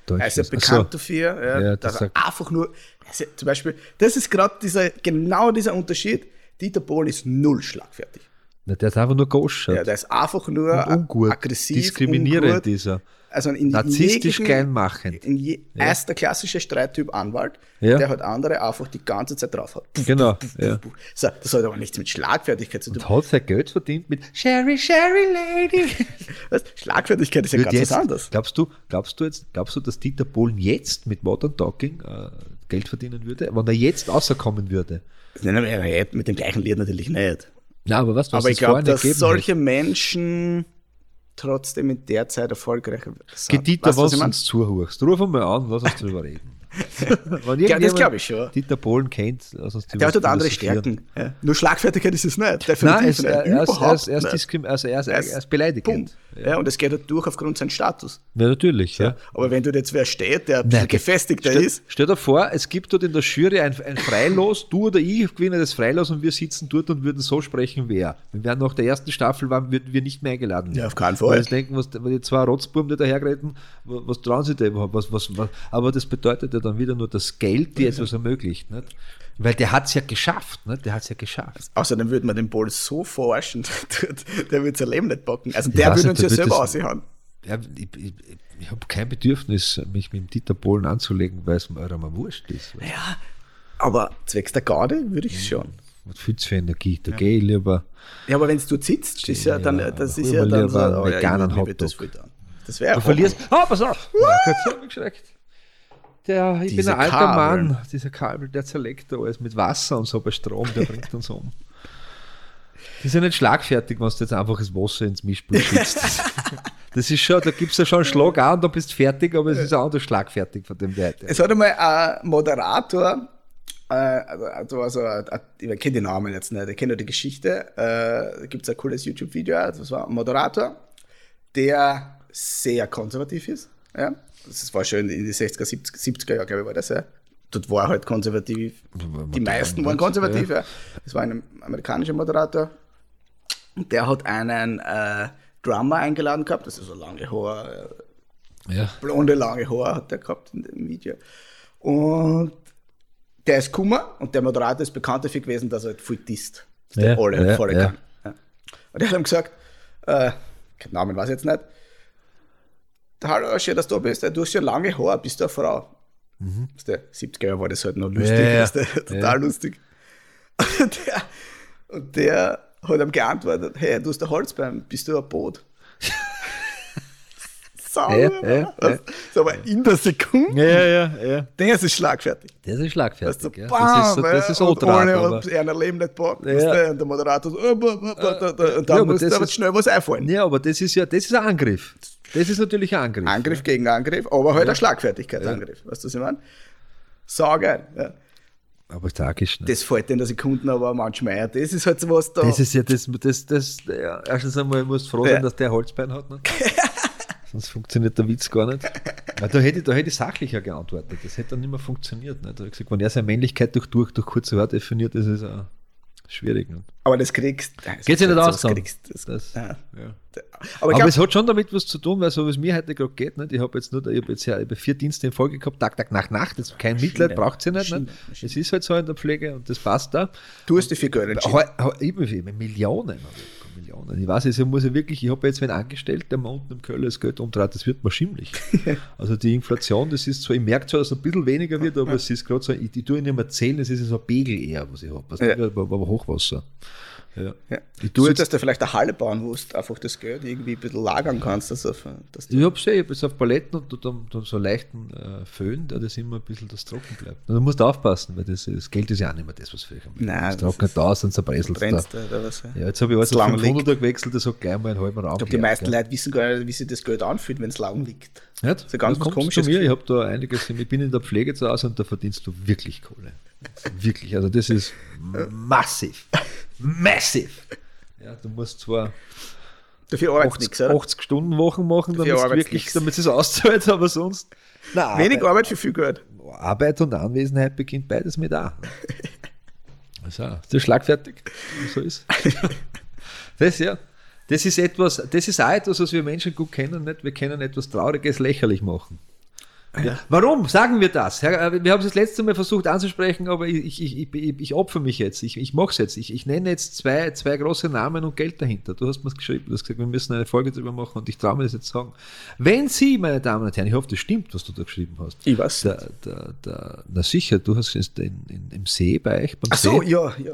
Speaker 2: Er ist ja bekannt
Speaker 1: so.
Speaker 2: dafür, ja,
Speaker 1: Ja,
Speaker 2: dass
Speaker 1: das
Speaker 2: er
Speaker 1: sagt-
Speaker 2: einfach nur, also zum Beispiel, das ist gerade dieser, genau dieser Unterschied. Dieter Bohlen ist null schlagfertig.
Speaker 1: Na, der ist einfach nur Gauche.
Speaker 2: Ja, der ist einfach nur
Speaker 1: und ungut,
Speaker 2: aggressiv,
Speaker 1: diskriminierend
Speaker 2: ungut.
Speaker 1: ist er.
Speaker 2: Also in,
Speaker 1: Narzisstisch
Speaker 2: in
Speaker 1: kleinmachend.
Speaker 2: In je, Er ist der klassische Streittyp Anwalt,
Speaker 1: Ja.
Speaker 2: der halt andere einfach die ganze Zeit drauf hat. Puff,
Speaker 1: Genau,
Speaker 2: puff, puff,
Speaker 1: ja.
Speaker 2: So, das hat aber nichts mit Schlagfertigkeit zu tun.
Speaker 1: Und hat sein Geld verdient mit Sherry, Sherry Lady.
Speaker 2: Weißt, Schlagfertigkeit ist ja
Speaker 1: Wird
Speaker 2: ganz
Speaker 1: jetzt,
Speaker 2: was anderes.
Speaker 1: Glaubst du, glaubst du jetzt, glaubst du, dass Dieter Bohlen jetzt mit Modern Talking äh, Geld verdienen würde, wenn er jetzt rauskommen würde?
Speaker 2: Das nennen wir ja mit dem gleichen Lied natürlich nicht.
Speaker 1: Na, aber was, was
Speaker 2: aber ich glaube, dass solche Menschen trotzdem in der Zeit erfolgreicher sind.
Speaker 1: Geht Dieter,
Speaker 2: Weißt du,
Speaker 1: was du
Speaker 2: mein?
Speaker 1: uns zuhörst, ruf mal an, lass uns drüber reden. Wenn
Speaker 2: Ja, das
Speaker 1: irgendjemand
Speaker 2: glaub ich schon.
Speaker 1: Dieter Bohlen kennt, lass uns
Speaker 2: Der hat halt andere. Stärken. Ja. Nur Schlagfertigkeit ist es nicht. Definitiv
Speaker 1: Nein, es,
Speaker 2: nicht.
Speaker 1: er, er, ist, er, ist, er, ist also er, ist, er,
Speaker 2: Er
Speaker 1: beleidigend.
Speaker 2: Ja. und es geht halt durch aufgrund seines Status.
Speaker 1: Ja, natürlich. Ja.
Speaker 2: Aber wenn du jetzt wer steht, der ein bisschen
Speaker 1: Nein,
Speaker 2: gefestigter
Speaker 1: stell,
Speaker 2: ist,
Speaker 1: Stell dir vor, es gibt dort in der Jury ein, ein Freilos, du oder ich gewinnen das Freilos und wir sitzen dort und würden so sprechen, wer. Wir wären nach der ersten Staffel, waren, würden wir nicht mehr eingeladen.
Speaker 2: Ja, auf keinen Fall.
Speaker 1: Weil jetzt denken, was, weil die zwei Rotzbuben, die dahergetreten, was, was trauen sie da überhaupt? Was, was, was, aber das bedeutet ja dann wieder nur das Geld, die etwas ermöglicht. Nicht? Weil der hat es ja geschafft. Nicht? Der hat es ja geschafft.
Speaker 2: außerdem würde man den Ball so forschen, der würde sein Leben nicht packen. Also der würde uns ja
Speaker 1: der wird
Speaker 2: selber aussehen.
Speaker 1: Ja, ich ich, ich habe kein Bedürfnis, mich mit dem Dieter Bohlen anzulegen, weil es mir mal wurscht ist.
Speaker 2: Ja, aber zwecks der Garde würde ich es schon.
Speaker 1: Was viel für Energie? Da gehe ich lieber.
Speaker 2: Ja, aber wenn du sitzt, das ist ja dann, das ist ja dann so, oh, ja,
Speaker 1: veganen
Speaker 2: würde das. Das wäre
Speaker 1: Du verlierst. Ah, pass auf! Ja. Der, ich
Speaker 2: Diese
Speaker 1: bin ein alter
Speaker 2: Kabel.
Speaker 1: Mann, dieser Kabel, der zerlegt da alles mit Wasser und so bei Strom, der bringt uns um. Die sind nicht schlagfertig, wenn du jetzt einfach das Wasser ins Mischpult schützt. Das ist schon, da gibt es ja schon einen Schlag an und dann bist du fertig, aber es ist auch anders schlagfertig von dem Wert.
Speaker 2: Es hat einmal ein Moderator, äh, also, also ein- ein- ich kenne den Namen jetzt nicht, ich kenne nur die Geschichte. Äh, da gibt es ein cooles YouTube-Video, das war ein Moderator, der sehr konservativ ist. Ja? Das war schon in die 60er, 70er, 70er Jahre, glaube ich, war das ja. Dort war halt konservativ. Die meisten waren konservativ, ja. Das war ein amerikanischer Moderator. Und der hat einen äh, Drummer eingeladen gehabt, das ist so lange Haar, äh,
Speaker 1: Ja.
Speaker 2: blonde, lange Haare hat der gehabt in dem Video. Und der ist Kummer und der Moderator ist bekannt dafür gewesen, dass er halt viel disst. Dass der
Speaker 1: Ja,
Speaker 2: alle
Speaker 1: ja,
Speaker 2: voll kann. Ja. Und hat ihm gesagt, äh, Namen weiß ich jetzt nicht, hallo, schön, dass du da bist, du hast ja lange Haare, bist du eine Frau? Mhm. Der 70er Jahre war das halt noch lustig,
Speaker 1: Ja,
Speaker 2: weißt du, total
Speaker 1: Ja.
Speaker 2: lustig. Und der, und der hat ihm geantwortet, hey, du hast ein Holzbein, bist du ein Boot? Sau.
Speaker 1: Ja, ja,
Speaker 2: das,
Speaker 1: ja.
Speaker 2: so, aber in der Sekunde,
Speaker 1: Ja, ja, ja.
Speaker 2: der ist schlagfertig.
Speaker 1: Das ist
Speaker 2: Weißt du,
Speaker 1: schlagfertig.
Speaker 2: bam,
Speaker 1: Das ist, so, das ist
Speaker 2: und ohne,
Speaker 1: aber-
Speaker 2: er Leben nicht packt.
Speaker 1: Ja.
Speaker 2: weißt du, Und der Moderator so, äh, äh, und dann
Speaker 1: Ja,
Speaker 2: muss
Speaker 1: das ist-
Speaker 2: schnell was einfallen.
Speaker 1: Ja, aber das ist ja, das ist ein Angriff. Das ist natürlich ein Angriff.
Speaker 2: Angriff gegen Angriff, aber halt ein Schlagfertigkeitsangriff. Weißt du, was ich meine? Saugeil. Ja.
Speaker 1: Aber tragisch. Ne?
Speaker 2: Das fällt in der Sekunde aber manchmal ein. Das ist halt so was da.
Speaker 1: Das ist ja das, das, das ja, erstens einmal musst du froh
Speaker 2: Ja.
Speaker 1: sein, dass der Holzbein hat. Ne? Sonst funktioniert der Witz gar nicht. Weil da hätte, ich- da hätte ich sachlicher geantwortet. Das hätte dann nicht mehr funktioniert. Ne? Da hab ich gesagt, wenn er seine Männlichkeit durch, durch, durch kurze Haare definiert, das ist auch schwierig. Ne?
Speaker 2: aber das kriegst das
Speaker 1: Geht sich nicht
Speaker 2: das
Speaker 1: aus. dann.
Speaker 2: kriegst, das,
Speaker 1: Das,
Speaker 2: ja.
Speaker 1: ja.
Speaker 2: Aber ich
Speaker 1: es hat schon damit was zu tun, weil so wie es mir heute gerade geht, nicht? ich habe jetzt nur, ich habe jetzt ja ich hab vier Dienste in Folge gehabt, Tag, Tag, Nacht, Nacht, das kein Mitleid, braucht sie nicht. Nicht? Es ist halt so in der Pflege und das passt da.
Speaker 2: du hast dich für Geld entschieden.
Speaker 1: Ha- Ich bin für Millionen. ich. Ich weiß, also muss ich wirklich, ich habe jetzt, wenn Angestellter mal unten im Keller das Geld umdreht, das wird mir schimmlig. also die Inflation, das ist zwar, ich merke zwar, dass es ein bisschen weniger wird, aber es ist gerade so, ich, ich tue nicht mehr zählen, es ist so ein Pegel eher, was ich habe. Also,
Speaker 2: Ja.
Speaker 1: aber Hochwasser. Ja.
Speaker 2: Ja.
Speaker 1: Ich
Speaker 2: Du
Speaker 1: tue
Speaker 2: solltest dir vielleicht eine Halle bauen, wo du einfach das Geld irgendwie ein bisschen lagern kannst. Also, dass du
Speaker 1: Ich habe ich hab jetzt auf Paletten und da- dann, dann so einen leichten äh, Föhn, der das immer ein bisschen das trocken bleibt. Und du musst aufpassen, weil das, das Geld ist ja auch nicht mehr das, was früher war.
Speaker 2: Nein,
Speaker 1: das
Speaker 2: das
Speaker 1: trocknet
Speaker 2: ist-
Speaker 1: aus und zerbröselt da.
Speaker 2: oder was.
Speaker 1: Ja, jetzt habe ich also
Speaker 2: Das lang
Speaker 1: 500
Speaker 2: liegt.
Speaker 1: gewechselt, das hat gleich mal einen halben Raum.
Speaker 2: Ich glaube, die meisten
Speaker 1: gell.
Speaker 2: Leute wissen gar nicht, wie sich das Geld anfühlt, wenn es lang liegt.
Speaker 1: Nicht?
Speaker 2: Das ist ein ganz
Speaker 1: Du
Speaker 2: Gefühl.
Speaker 1: ich habe da einiges, ich bin in der Pflege zu Hause und da verdienst du wirklich Kohle. Wirklich, also das ist massiv. Massiv. Ja, du musst zwar
Speaker 2: Dafür arbeitest
Speaker 1: 80,
Speaker 2: nichts, oder?
Speaker 1: 80 Stunden Wochen machen,
Speaker 2: Dafür
Speaker 1: damit es wirklich,
Speaker 2: nix.
Speaker 1: damit es auszahlt, aber sonst. Na,
Speaker 2: Wenig Arbeit für viel Geld.
Speaker 1: Arbeit und Anwesenheit beginnt beides mit A. Also, das ist schlagfertig. So ist. Das ja. Das ist etwas, das ist auch etwas, was wir Menschen gut kennen, nicht? Wir können etwas Trauriges lächerlich machen. Ja. Warum sagen wir das? Äh, Wir haben es das letzte Mal versucht anzusprechen, aber ich, ich, ich, ich, opfer mich jetzt. Ich, ich mache es jetzt. Ich, ich nenne jetzt zwei, zwei große Namen und Geld dahinter. Du hast mir geschrieben, du hast gesagt, wir müssen eine Folge darüber machen und ich traue mir das jetzt sagen. Wenn Sie, meine Damen und Herren, ich hoffe, das stimmt, was du da geschrieben hast.
Speaker 2: Ich weiß.
Speaker 1: Der, der, der, na sicher, du hast es in, in, im See bei euch, beim
Speaker 2: Ach so,
Speaker 1: See.
Speaker 2: ja, ja.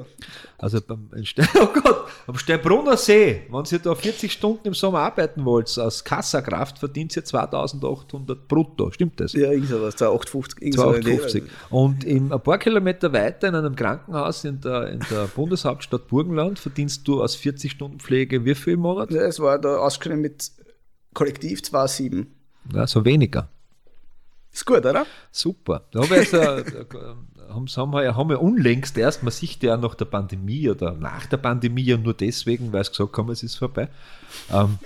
Speaker 1: Also beim in Ste oh Gott, am Steinbrunner See, wenn ihr da 40 Stunden im Sommer arbeiten wollt, als Kassakraft verdient ihr 2800 brutto. Stimmt das?
Speaker 2: Ja, irgend sowas, 2,850. irgend so eine Idee.
Speaker 1: 250. Und im, ein paar Kilometer weiter in einem Krankenhaus in der, in der Bundeshauptstadt Burgenland verdienst du aus 40 Stunden Pflege wie viel im Monat?
Speaker 2: Ja, Es war da ausgeschrieben mit Kollektiv 2,7.
Speaker 1: Ja, so weniger.
Speaker 2: Ist gut, oder?
Speaker 1: Super. Da ich jetzt, äh, äh, haben, haben, wir, haben wir unlängst erst, man sieht ja nach der Pandemie oder nach der Pandemie und nur deswegen, weil es gesagt haben, es ist vorbei, ähm,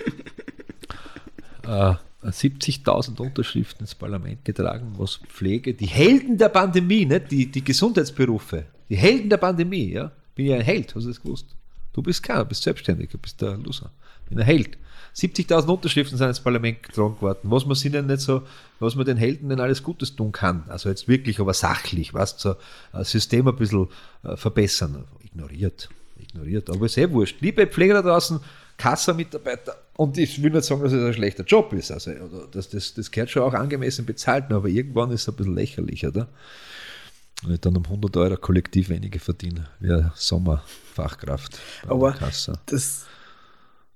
Speaker 1: äh, 70.000 Unterschriften ins Parlament getragen, was Pflege, die Helden der Pandemie, nicht? Die, die Gesundheitsberufe, die Helden der Pandemie, ja, bin ja ein Held, hast du das gewusst? Du bist keiner, bist selbstständig, du bist der Loser, bin ein Held. 70.000 Unterschriften sind ins Parlament getragen worden, was man sich denn nicht so, was man den Helden denn alles Gutes tun kann. Also jetzt wirklich, aber sachlich, was so ein System ein bisschen äh, verbessern. Ignoriert, ignoriert, aber ist eh wurscht. Liebe Pfleger da draußen, Kassa-Mitarbeiter, und ich will nicht sagen, dass es ein schlechter Job ist, also oder das, das, das gehört schon auch angemessen bezahlt, aber irgendwann ist es ein bisschen lächerlich, oder? Wenn ich dann um 100 Euro kollektiv weniger verdiene, wie eine Sommerfachkraft
Speaker 2: Aber das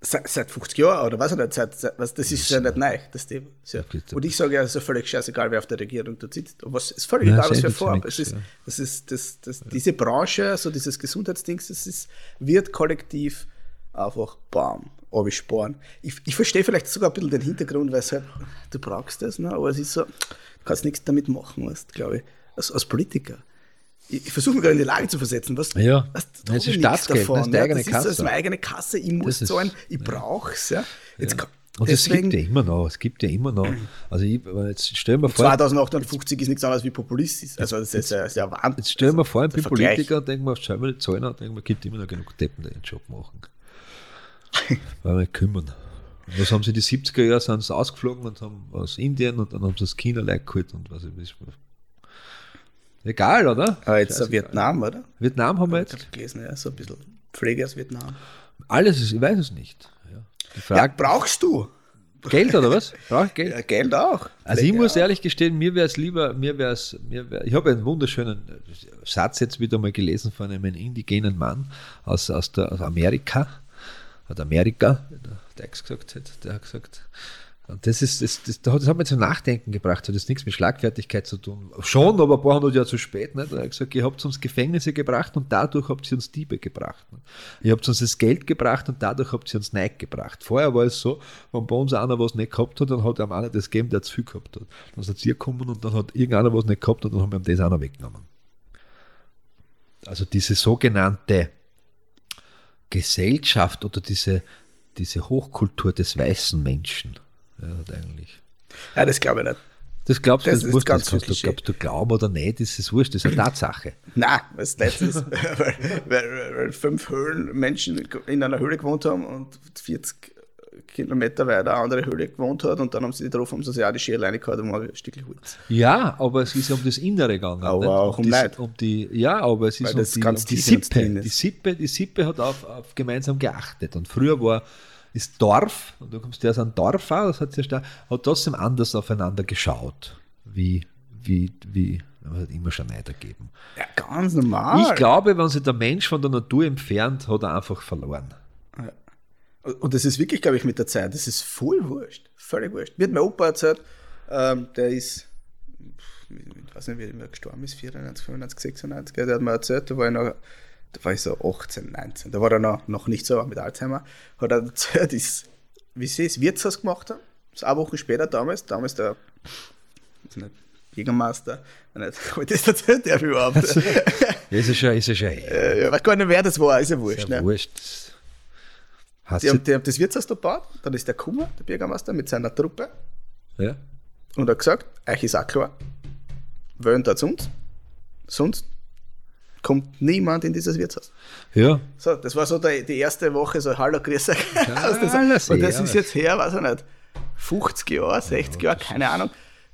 Speaker 2: seit, seit 50 Jahren oder was nicht, seit, seit, was, das ist ja nicht neu, das Thema. Ja. Und ich sage ja, es ist ja völlig scheißegal, wer auf der Regierung da sitzt. Und was ist völlig
Speaker 1: Ja,
Speaker 2: egal, was
Speaker 1: es
Speaker 2: Form.
Speaker 1: nichts,
Speaker 2: Es ist, das ist, das, das, Diese Branche, so dieses Gesundheitsdings, das ist, wird kollektiv einfach bam, absparen. Ich, ich verstehe vielleicht sogar ein bisschen den Hintergrund, weil es halt, du brauchst das, ne? aber es ist so, du kannst nichts damit machen, weißt, glaube ich, als, als Politiker. Ich, ich versuche mich gerade in die Lage zu versetzen. Was,
Speaker 1: Ja.
Speaker 2: was,
Speaker 1: Ja, es ist Staatsgeld,
Speaker 2: nichts
Speaker 1: das ist eigene
Speaker 2: das ist, das
Speaker 1: Kasse.
Speaker 2: meine eigene Kasse, ich muss
Speaker 1: Das ist-
Speaker 2: zahlen, ich. Ja. Jetzt, kann-
Speaker 1: Und es gibt ja immer noch, es gibt ja immer noch. Also ich, jetzt stell mir vor,
Speaker 2: 2850 ist nichts anderes wie populistisch. Also das ist ja, ja Wahnsinn.
Speaker 1: jetzt stell mir vor, ich bin. Politiker und denke mir, schau mal die Zahlen an und denke mir, gibt immer noch genug Deppen, die den Job machen. Weil wir kümmern. Und was haben sie die 70er Jahre, sind sie ausgeflogen und haben aus Indien und dann haben sie aus China Leute geholt und was ich weiß. Egal, oder?
Speaker 2: Aber jetzt
Speaker 1: Scheißegal.
Speaker 2: Vietnam, oder?
Speaker 1: Vietnam haben wir
Speaker 2: Ich
Speaker 1: jetzt.
Speaker 2: habe gelesen, ja, so ein bisschen Pflege aus Vietnam.
Speaker 1: Alles ist, ich weiß es nicht. Ja. Die
Speaker 2: Ja,
Speaker 1: Frage,
Speaker 2: brauchst du?
Speaker 1: Geld oder was? Brauche ich Geld?
Speaker 2: Ja, Geld auch.
Speaker 1: Also ich
Speaker 2: Pflege
Speaker 1: muss
Speaker 2: auch.
Speaker 1: ehrlich gestehen, mir wäre es lieber, mir wäre es, mir wär, ich habe einen wunderschönen Satz jetzt wieder mal gelesen von einem indigenen Mann aus, aus, der, aus Amerika, hat Amerika, der Dex gesagt hat, der hat gesagt, Und das ist, das, das, das hat das mich zum Nachdenken gebracht. Das hat jetzt nichts mit Schlagfertigkeit zu tun. Schon, aber ein paar hundert Jahre zu spät. Nicht? Er hat gesagt, ihr habt uns Gefängnisse gebracht und dadurch habt ihr uns Diebe gebracht. Nicht? Ihr habt uns das Geld gebracht und dadurch habt ihr uns Neid gebracht. Vorher war es so, wenn bei uns einer was nicht gehabt hat, dann hat einem einer das gegeben, der zu viel gehabt hat. Dann er zu ihr gekommen und dann hat irgendeiner was nicht gehabt und dann haben wir ihm das auch noch weggenommen. Also diese sogenannte Gesellschaft oder diese, diese Hochkultur des weißen Menschen. Ja, eigentlich.
Speaker 2: Ja, das glaube ich nicht.
Speaker 1: Das glaubst du,
Speaker 2: Das
Speaker 1: das,
Speaker 2: ist ganz
Speaker 1: das kannst du, glaubst du glauben oder nicht, das ist wurscht, das ist eine Tatsache.
Speaker 2: Nein, was das ist, weil, weil, weil fünf Höhlenmenschen in einer Höhle gewohnt haben und 40 Kilometer weiter eine andere Höhle gewohnt hat und dann haben sie drauf, haben sie sich auch die Schere reingehauen und mal ein Stück Holz.
Speaker 1: Ja, aber es ist ja um das Innere gegangen.
Speaker 2: Aber auch um
Speaker 1: die,
Speaker 2: Neid.
Speaker 1: um die, Ja, aber es ist
Speaker 2: Weil
Speaker 1: um
Speaker 2: das
Speaker 1: die,
Speaker 2: ganz
Speaker 1: um die Sippe. Die Sippe. Die Sippe hat auf, auf gemeinsam geachtet. Und früher war ist Dorf, und du kommst ja aus einem Dorf auch, das hat, sich da, hat trotzdem anders aufeinander geschaut, wie, wie, wie, es hat immer schon Neid ergeben.
Speaker 2: Ja, ganz normal.
Speaker 1: Ich glaube, wenn sich der Mensch von der Natur entfernt, hat er einfach verloren.
Speaker 2: Und das ist wirklich, glaube ich, mit der Zeit, das ist voll wurscht. Völlig wurscht. Mir hat mein Opa erzählt, ähm, der ist, ich weiß nicht, wie er gestorben ist, 94, 95, 96, gell, der hat mir erzählt, da war ich noch, da war ich so 18, 19, da war er noch, noch nicht so mit Alzheimer, hat er erzählt, ist, wie sie das Wirtshaus gemacht haben, das eine Woche später damals, damals der, nicht, Jägermeister, nicht, habe ich das erzählt, der überhaupt?
Speaker 1: Ja, ist ja schon, ist ja schon.
Speaker 2: Äh, ich weiß gar nicht, wer das war, ist ja wurscht.
Speaker 1: Ist ja
Speaker 2: ne?
Speaker 1: wurscht. Hast
Speaker 2: Die haben, die haben das Wirtshaus da gebaut, dann ist der Kummer, der Bürgermeister, mit seiner Truppe
Speaker 1: ja?
Speaker 2: und hat gesagt, euch ist auch klar, wählen da zu uns, sonst kommt niemand in dieses Wirtshaus.
Speaker 1: ja,
Speaker 2: So, das war so die, die erste Woche, so Hallo, grüß euch. Aus dieser-
Speaker 1: alles
Speaker 2: und das ist jetzt her, weiß ich nicht, 50 Jahre, 60 Jahre, keine Ahnung.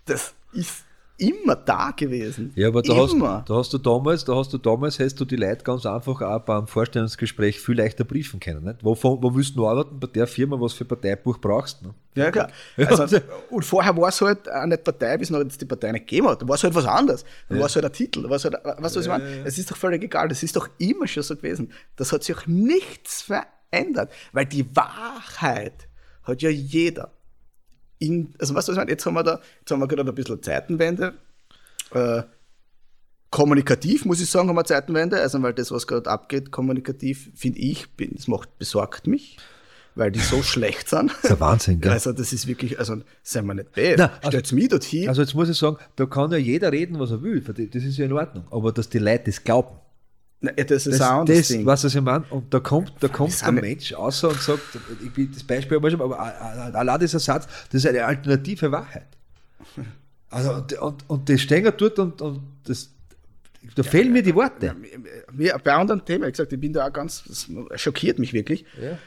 Speaker 2: Das ist immer da gewesen.
Speaker 1: Ja, aber da hast, da hast du damals, da hast du damals, hast du die Leute ganz einfach auch beim Vorstellungsgespräch viel leichter briefen können. Nicht? Wo, wo willst du arbeiten bei der Firma, was für Parteibuch brauchst? Ne?
Speaker 2: Ja, klar.
Speaker 1: Ja.
Speaker 2: Also, und vorher war es halt auch nicht Partei, bis es noch jetzt die Partei nicht gegeben hat. Da war es halt was anderes. Dann war es halt ein Titel. Da war es halt, weißt du, was ich meine? Es ist doch völlig egal. Das ist doch immer schon so gewesen. Das hat sich auch nichts verändert. Weil die Wahrheit hat ja jeder. In, also, was ich meine? Jetzt haben wir da, jetzt haben wir gerade ein bisschen Zeitenwende. Äh, kommunikativ, muss ich sagen, haben wir Zeitenwende. Also, weil das, was gerade abgeht, kommunikativ, finde ich, bin, das macht, besorgt mich. Weil die so schlecht sind.
Speaker 1: Das ist ein Wahnsinn, gell?
Speaker 2: Also das ist wirklich, also seien wir nicht bad.
Speaker 1: Na, also-
Speaker 2: Stellt's mich dorthin.
Speaker 1: Also jetzt muss ich sagen, da kann ja jeder reden, was er will. Das ist ja in Ordnung. Aber dass die Leute das glauben.
Speaker 2: Nein, das ist
Speaker 1: Das,
Speaker 2: ein anderes
Speaker 1: das
Speaker 2: Ding.
Speaker 1: was ich meine. Und da kommt, da kommt der Mensch außer und sagt, ich bin das Beispiel, aber aber allein dieser Satz, das ist eine alternative Wahrheit. Also, und, und, und das stehen ja dort und, und das, da fehlen mir die Worte.
Speaker 2: Mir, bei anderen Themen, ich gesagt, ich bin da auch ganz, das schockiert mich wirklich.
Speaker 1: Ja.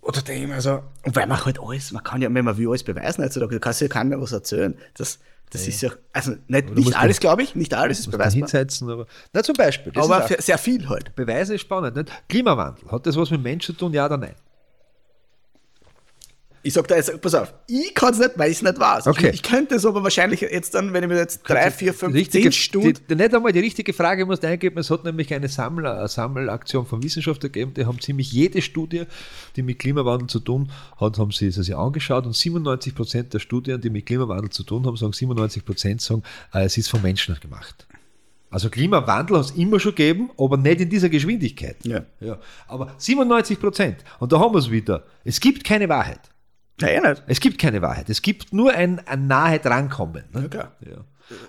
Speaker 2: Oder denke ich mir so, und weil man halt alles, man kann ja, wenn man will, alles beweisen heutzutage, du kannst ja keinem mehr was erzählen. Das, das ist ja, also nicht, nicht alles, glaube ich, nicht alles ist beweisbar.
Speaker 1: hinsetzen, aber. Na, zum Beispiel. Das
Speaker 2: Aber sehr viel halt.
Speaker 1: Beweise ist spannend. Nicht? Klimawandel. Hat das was mit Mensch zu tun, ja oder nein?
Speaker 2: Ich sag da jetzt, pass auf, ich kann es nicht, weil ich es nicht weiß.
Speaker 1: Okay.
Speaker 2: Ich, ich könnte es aber wahrscheinlich jetzt dann, wenn ich mir jetzt drei, vier, fünf,
Speaker 1: richtige,
Speaker 2: zehn Stunden.
Speaker 1: Die, nicht einmal die richtige Frage musst du eingeben. Es hat nämlich eine, Sammel, eine Sammelaktion von Wissenschaftlern gegeben. Die haben ziemlich jede Studie, die mit Klimawandel zu tun hat, haben sie sich angeschaut. Und 97 Prozent der Studien, die mit Klimawandel zu tun haben, sagen 97 Prozent sagen, äh, es ist vom Menschen gemacht. Also Klimawandel hat es immer schon gegeben, aber nicht in dieser Geschwindigkeit.
Speaker 2: Ja.
Speaker 1: Ja. Aber 97 Prozent. Und da haben wir es wieder. Es gibt keine Wahrheit.
Speaker 2: Nein, eh nicht.
Speaker 1: Es gibt keine Wahrheit. Es gibt nur ein, ein nahe drankommen. Ne?
Speaker 2: Ja, klar.
Speaker 1: Ja.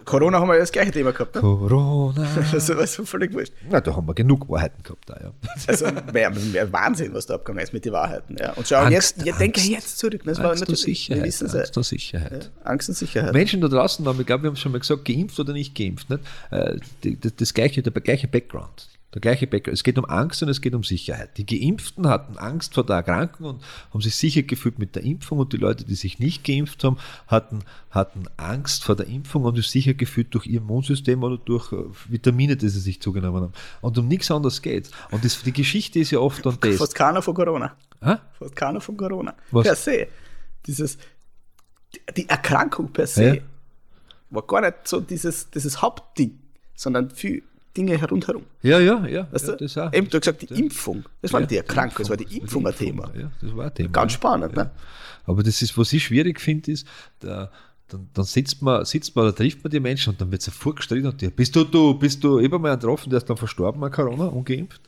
Speaker 2: Corona haben wir ja das gleiche Thema gehabt. Ne?
Speaker 1: Corona.
Speaker 2: Also, das ist völlig wurscht.
Speaker 1: Na, da haben wir genug Wahrheiten gehabt. Da, ja.
Speaker 2: Also mehr, mehr Wahnsinn, was da abgegangen ist mit den Wahrheiten. Ja. Und schau,
Speaker 1: Angst,
Speaker 2: jetzt, jetzt denke jetzt zurück. Das war
Speaker 1: Angst und
Speaker 2: natürlich, wir
Speaker 1: Sicherheit.
Speaker 2: wissen
Speaker 1: Angst
Speaker 2: ja.
Speaker 1: und Sicherheit.
Speaker 2: Angst und Sicherheit.
Speaker 1: Menschen da draußen haben, ich glaube, wir haben es schon mal gesagt, geimpft oder nicht geimpft. Nicht? Äh, Das, das gleiche, der gleiche Background. Der gleiche Background. Es geht um Angst und es geht um Sicherheit. Die Geimpften hatten Angst vor der Erkrankung und haben sich sicher gefühlt mit der Impfung und die Leute, die sich nicht geimpft haben, hatten, hatten Angst vor der Impfung und sich sicher gefühlt durch ihr Immunsystem oder durch äh, Vitamine, die sie sich zugenommen haben. Und um nichts anderes geht. Und das, die Geschichte ist ja oft dann das.
Speaker 2: Fast keiner von Corona.
Speaker 1: Hä?
Speaker 2: Fast keiner von Corona.
Speaker 1: Was?
Speaker 2: Per se. Dieses, die Erkrankung per se
Speaker 1: Ja.
Speaker 2: war gar nicht so dieses, dieses Hauptding, sondern viel Dinge rundherum.
Speaker 1: Ja, ja, ja.
Speaker 2: Weißt
Speaker 1: ja
Speaker 2: du?
Speaker 1: das auch.
Speaker 2: Eben, du hast gesagt, die Impfung. Das war
Speaker 1: Ja,
Speaker 2: nicht die Erkrankung,
Speaker 1: Impfung.
Speaker 2: das war die Impfung ein Thema.
Speaker 1: Ja, das war ein Thema.
Speaker 2: Ganz
Speaker 1: ja.
Speaker 2: spannend, ne?
Speaker 1: Aber das ist, was ich schwierig finde, ist, da, dann, dann sitzt man, sitzt man oder trifft man die Menschen und dann wird sofort gestritten und die, bist du, du, bist du, ich habe mal einen getroffen, der ist dann verstorben an Corona, ungeimpft.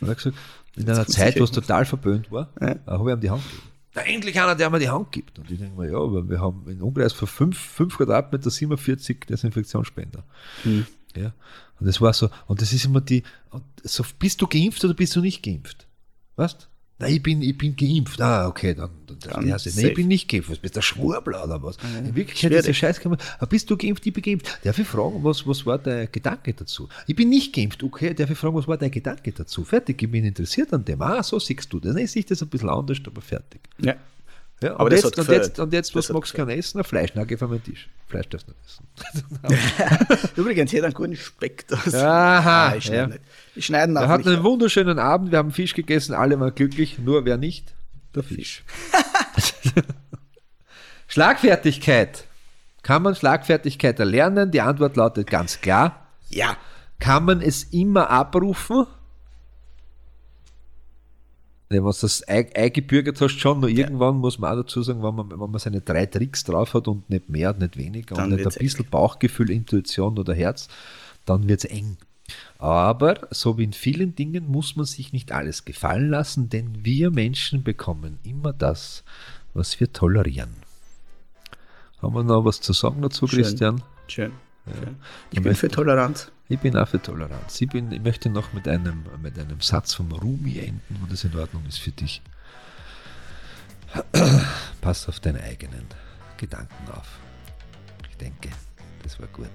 Speaker 1: Und er hat gesagt, in einer Zeit, wo es total verböhnt war,
Speaker 2: Ja.
Speaker 1: äh, habe ich ihm die Hand gegeben. Na, endlich einer, der mir die Hand gibt. Und ich denke mir, ja, aber wir haben in Umkreis von 5, 5 Quadratmeter 47 Desinfektionsspender.
Speaker 2: Hm.
Speaker 1: Ja. Und das war so, und das ist immer die, so, bist du geimpft oder bist du nicht geimpft? Weißt Nein, ich bin, ich bin geimpft. Ah, okay, dann, dann,
Speaker 2: Dann
Speaker 1: Nein, ich bin nicht geimpft. Was bist du, der Schwurbler oder was? In Wirklichkeit ist der Scheiß, kann man, bist du geimpft? Ich bin geimpft. Darf ich fragen, was, was war dein Gedanke dazu? Ich bin nicht geimpft. Okay, darf ich fragen, was war dein Gedanke dazu? Fertig, ich bin interessiert an dem. Ah, so siehst du das. Dann sehe ich das ein bisschen anders, aber fertig.
Speaker 2: Ja.
Speaker 1: Ja,
Speaker 2: Aber
Speaker 1: jetzt, und, jetzt, und jetzt, was magst du gerne essen? Ein Fleisch, na, geh auf meinen Tisch. Fleisch darfst du nicht essen.
Speaker 2: Übrigens, hier hat einen guten Speck. Das.
Speaker 1: Aha,
Speaker 2: Ah, ich schneide
Speaker 1: ja.
Speaker 2: nicht. Ich schneide
Speaker 1: Wir hatten einen wunderschönen Abend, wir haben Fisch gegessen, alle waren glücklich, nur wer nicht? Der Fisch. Schlagfertigkeit. Kann man Schlagfertigkeit erlernen? Die Antwort lautet ganz klar.
Speaker 2: Ja.
Speaker 1: Kann man es immer abrufen? Wenn man das ei- eingebürgert hast, schon, nur irgendwann muss man auch dazu sagen, wenn man, wenn man seine drei Tricks drauf hat und nicht mehr nicht weniger
Speaker 2: Dann
Speaker 1: und nicht ein bisschen Bauchgefühl, Intuition oder Herz, dann wird es eng. Aber so wie in vielen Dingen muss man sich nicht alles gefallen lassen, denn wir Menschen bekommen immer das, was wir tolerieren. Haben wir noch was zu sagen dazu,
Speaker 2: Schön.
Speaker 1: Christian?
Speaker 2: Schön. Schön. Ich
Speaker 1: Ich
Speaker 2: bin für Toleranz.
Speaker 1: Ich bin auch für Toleranz. Ich, bin, ich möchte noch mit einem, mit einem Satz vom Rumi enden, wo das in Ordnung ist für dich. Pass auf deine eigenen Gedanken auf. Ich denke, das war gut.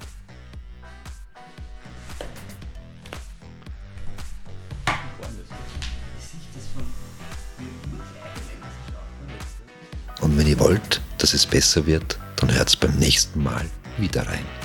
Speaker 3: Und wenn ihr wollt, dass es besser wird, dann hört's beim nächsten Mal wieder rein.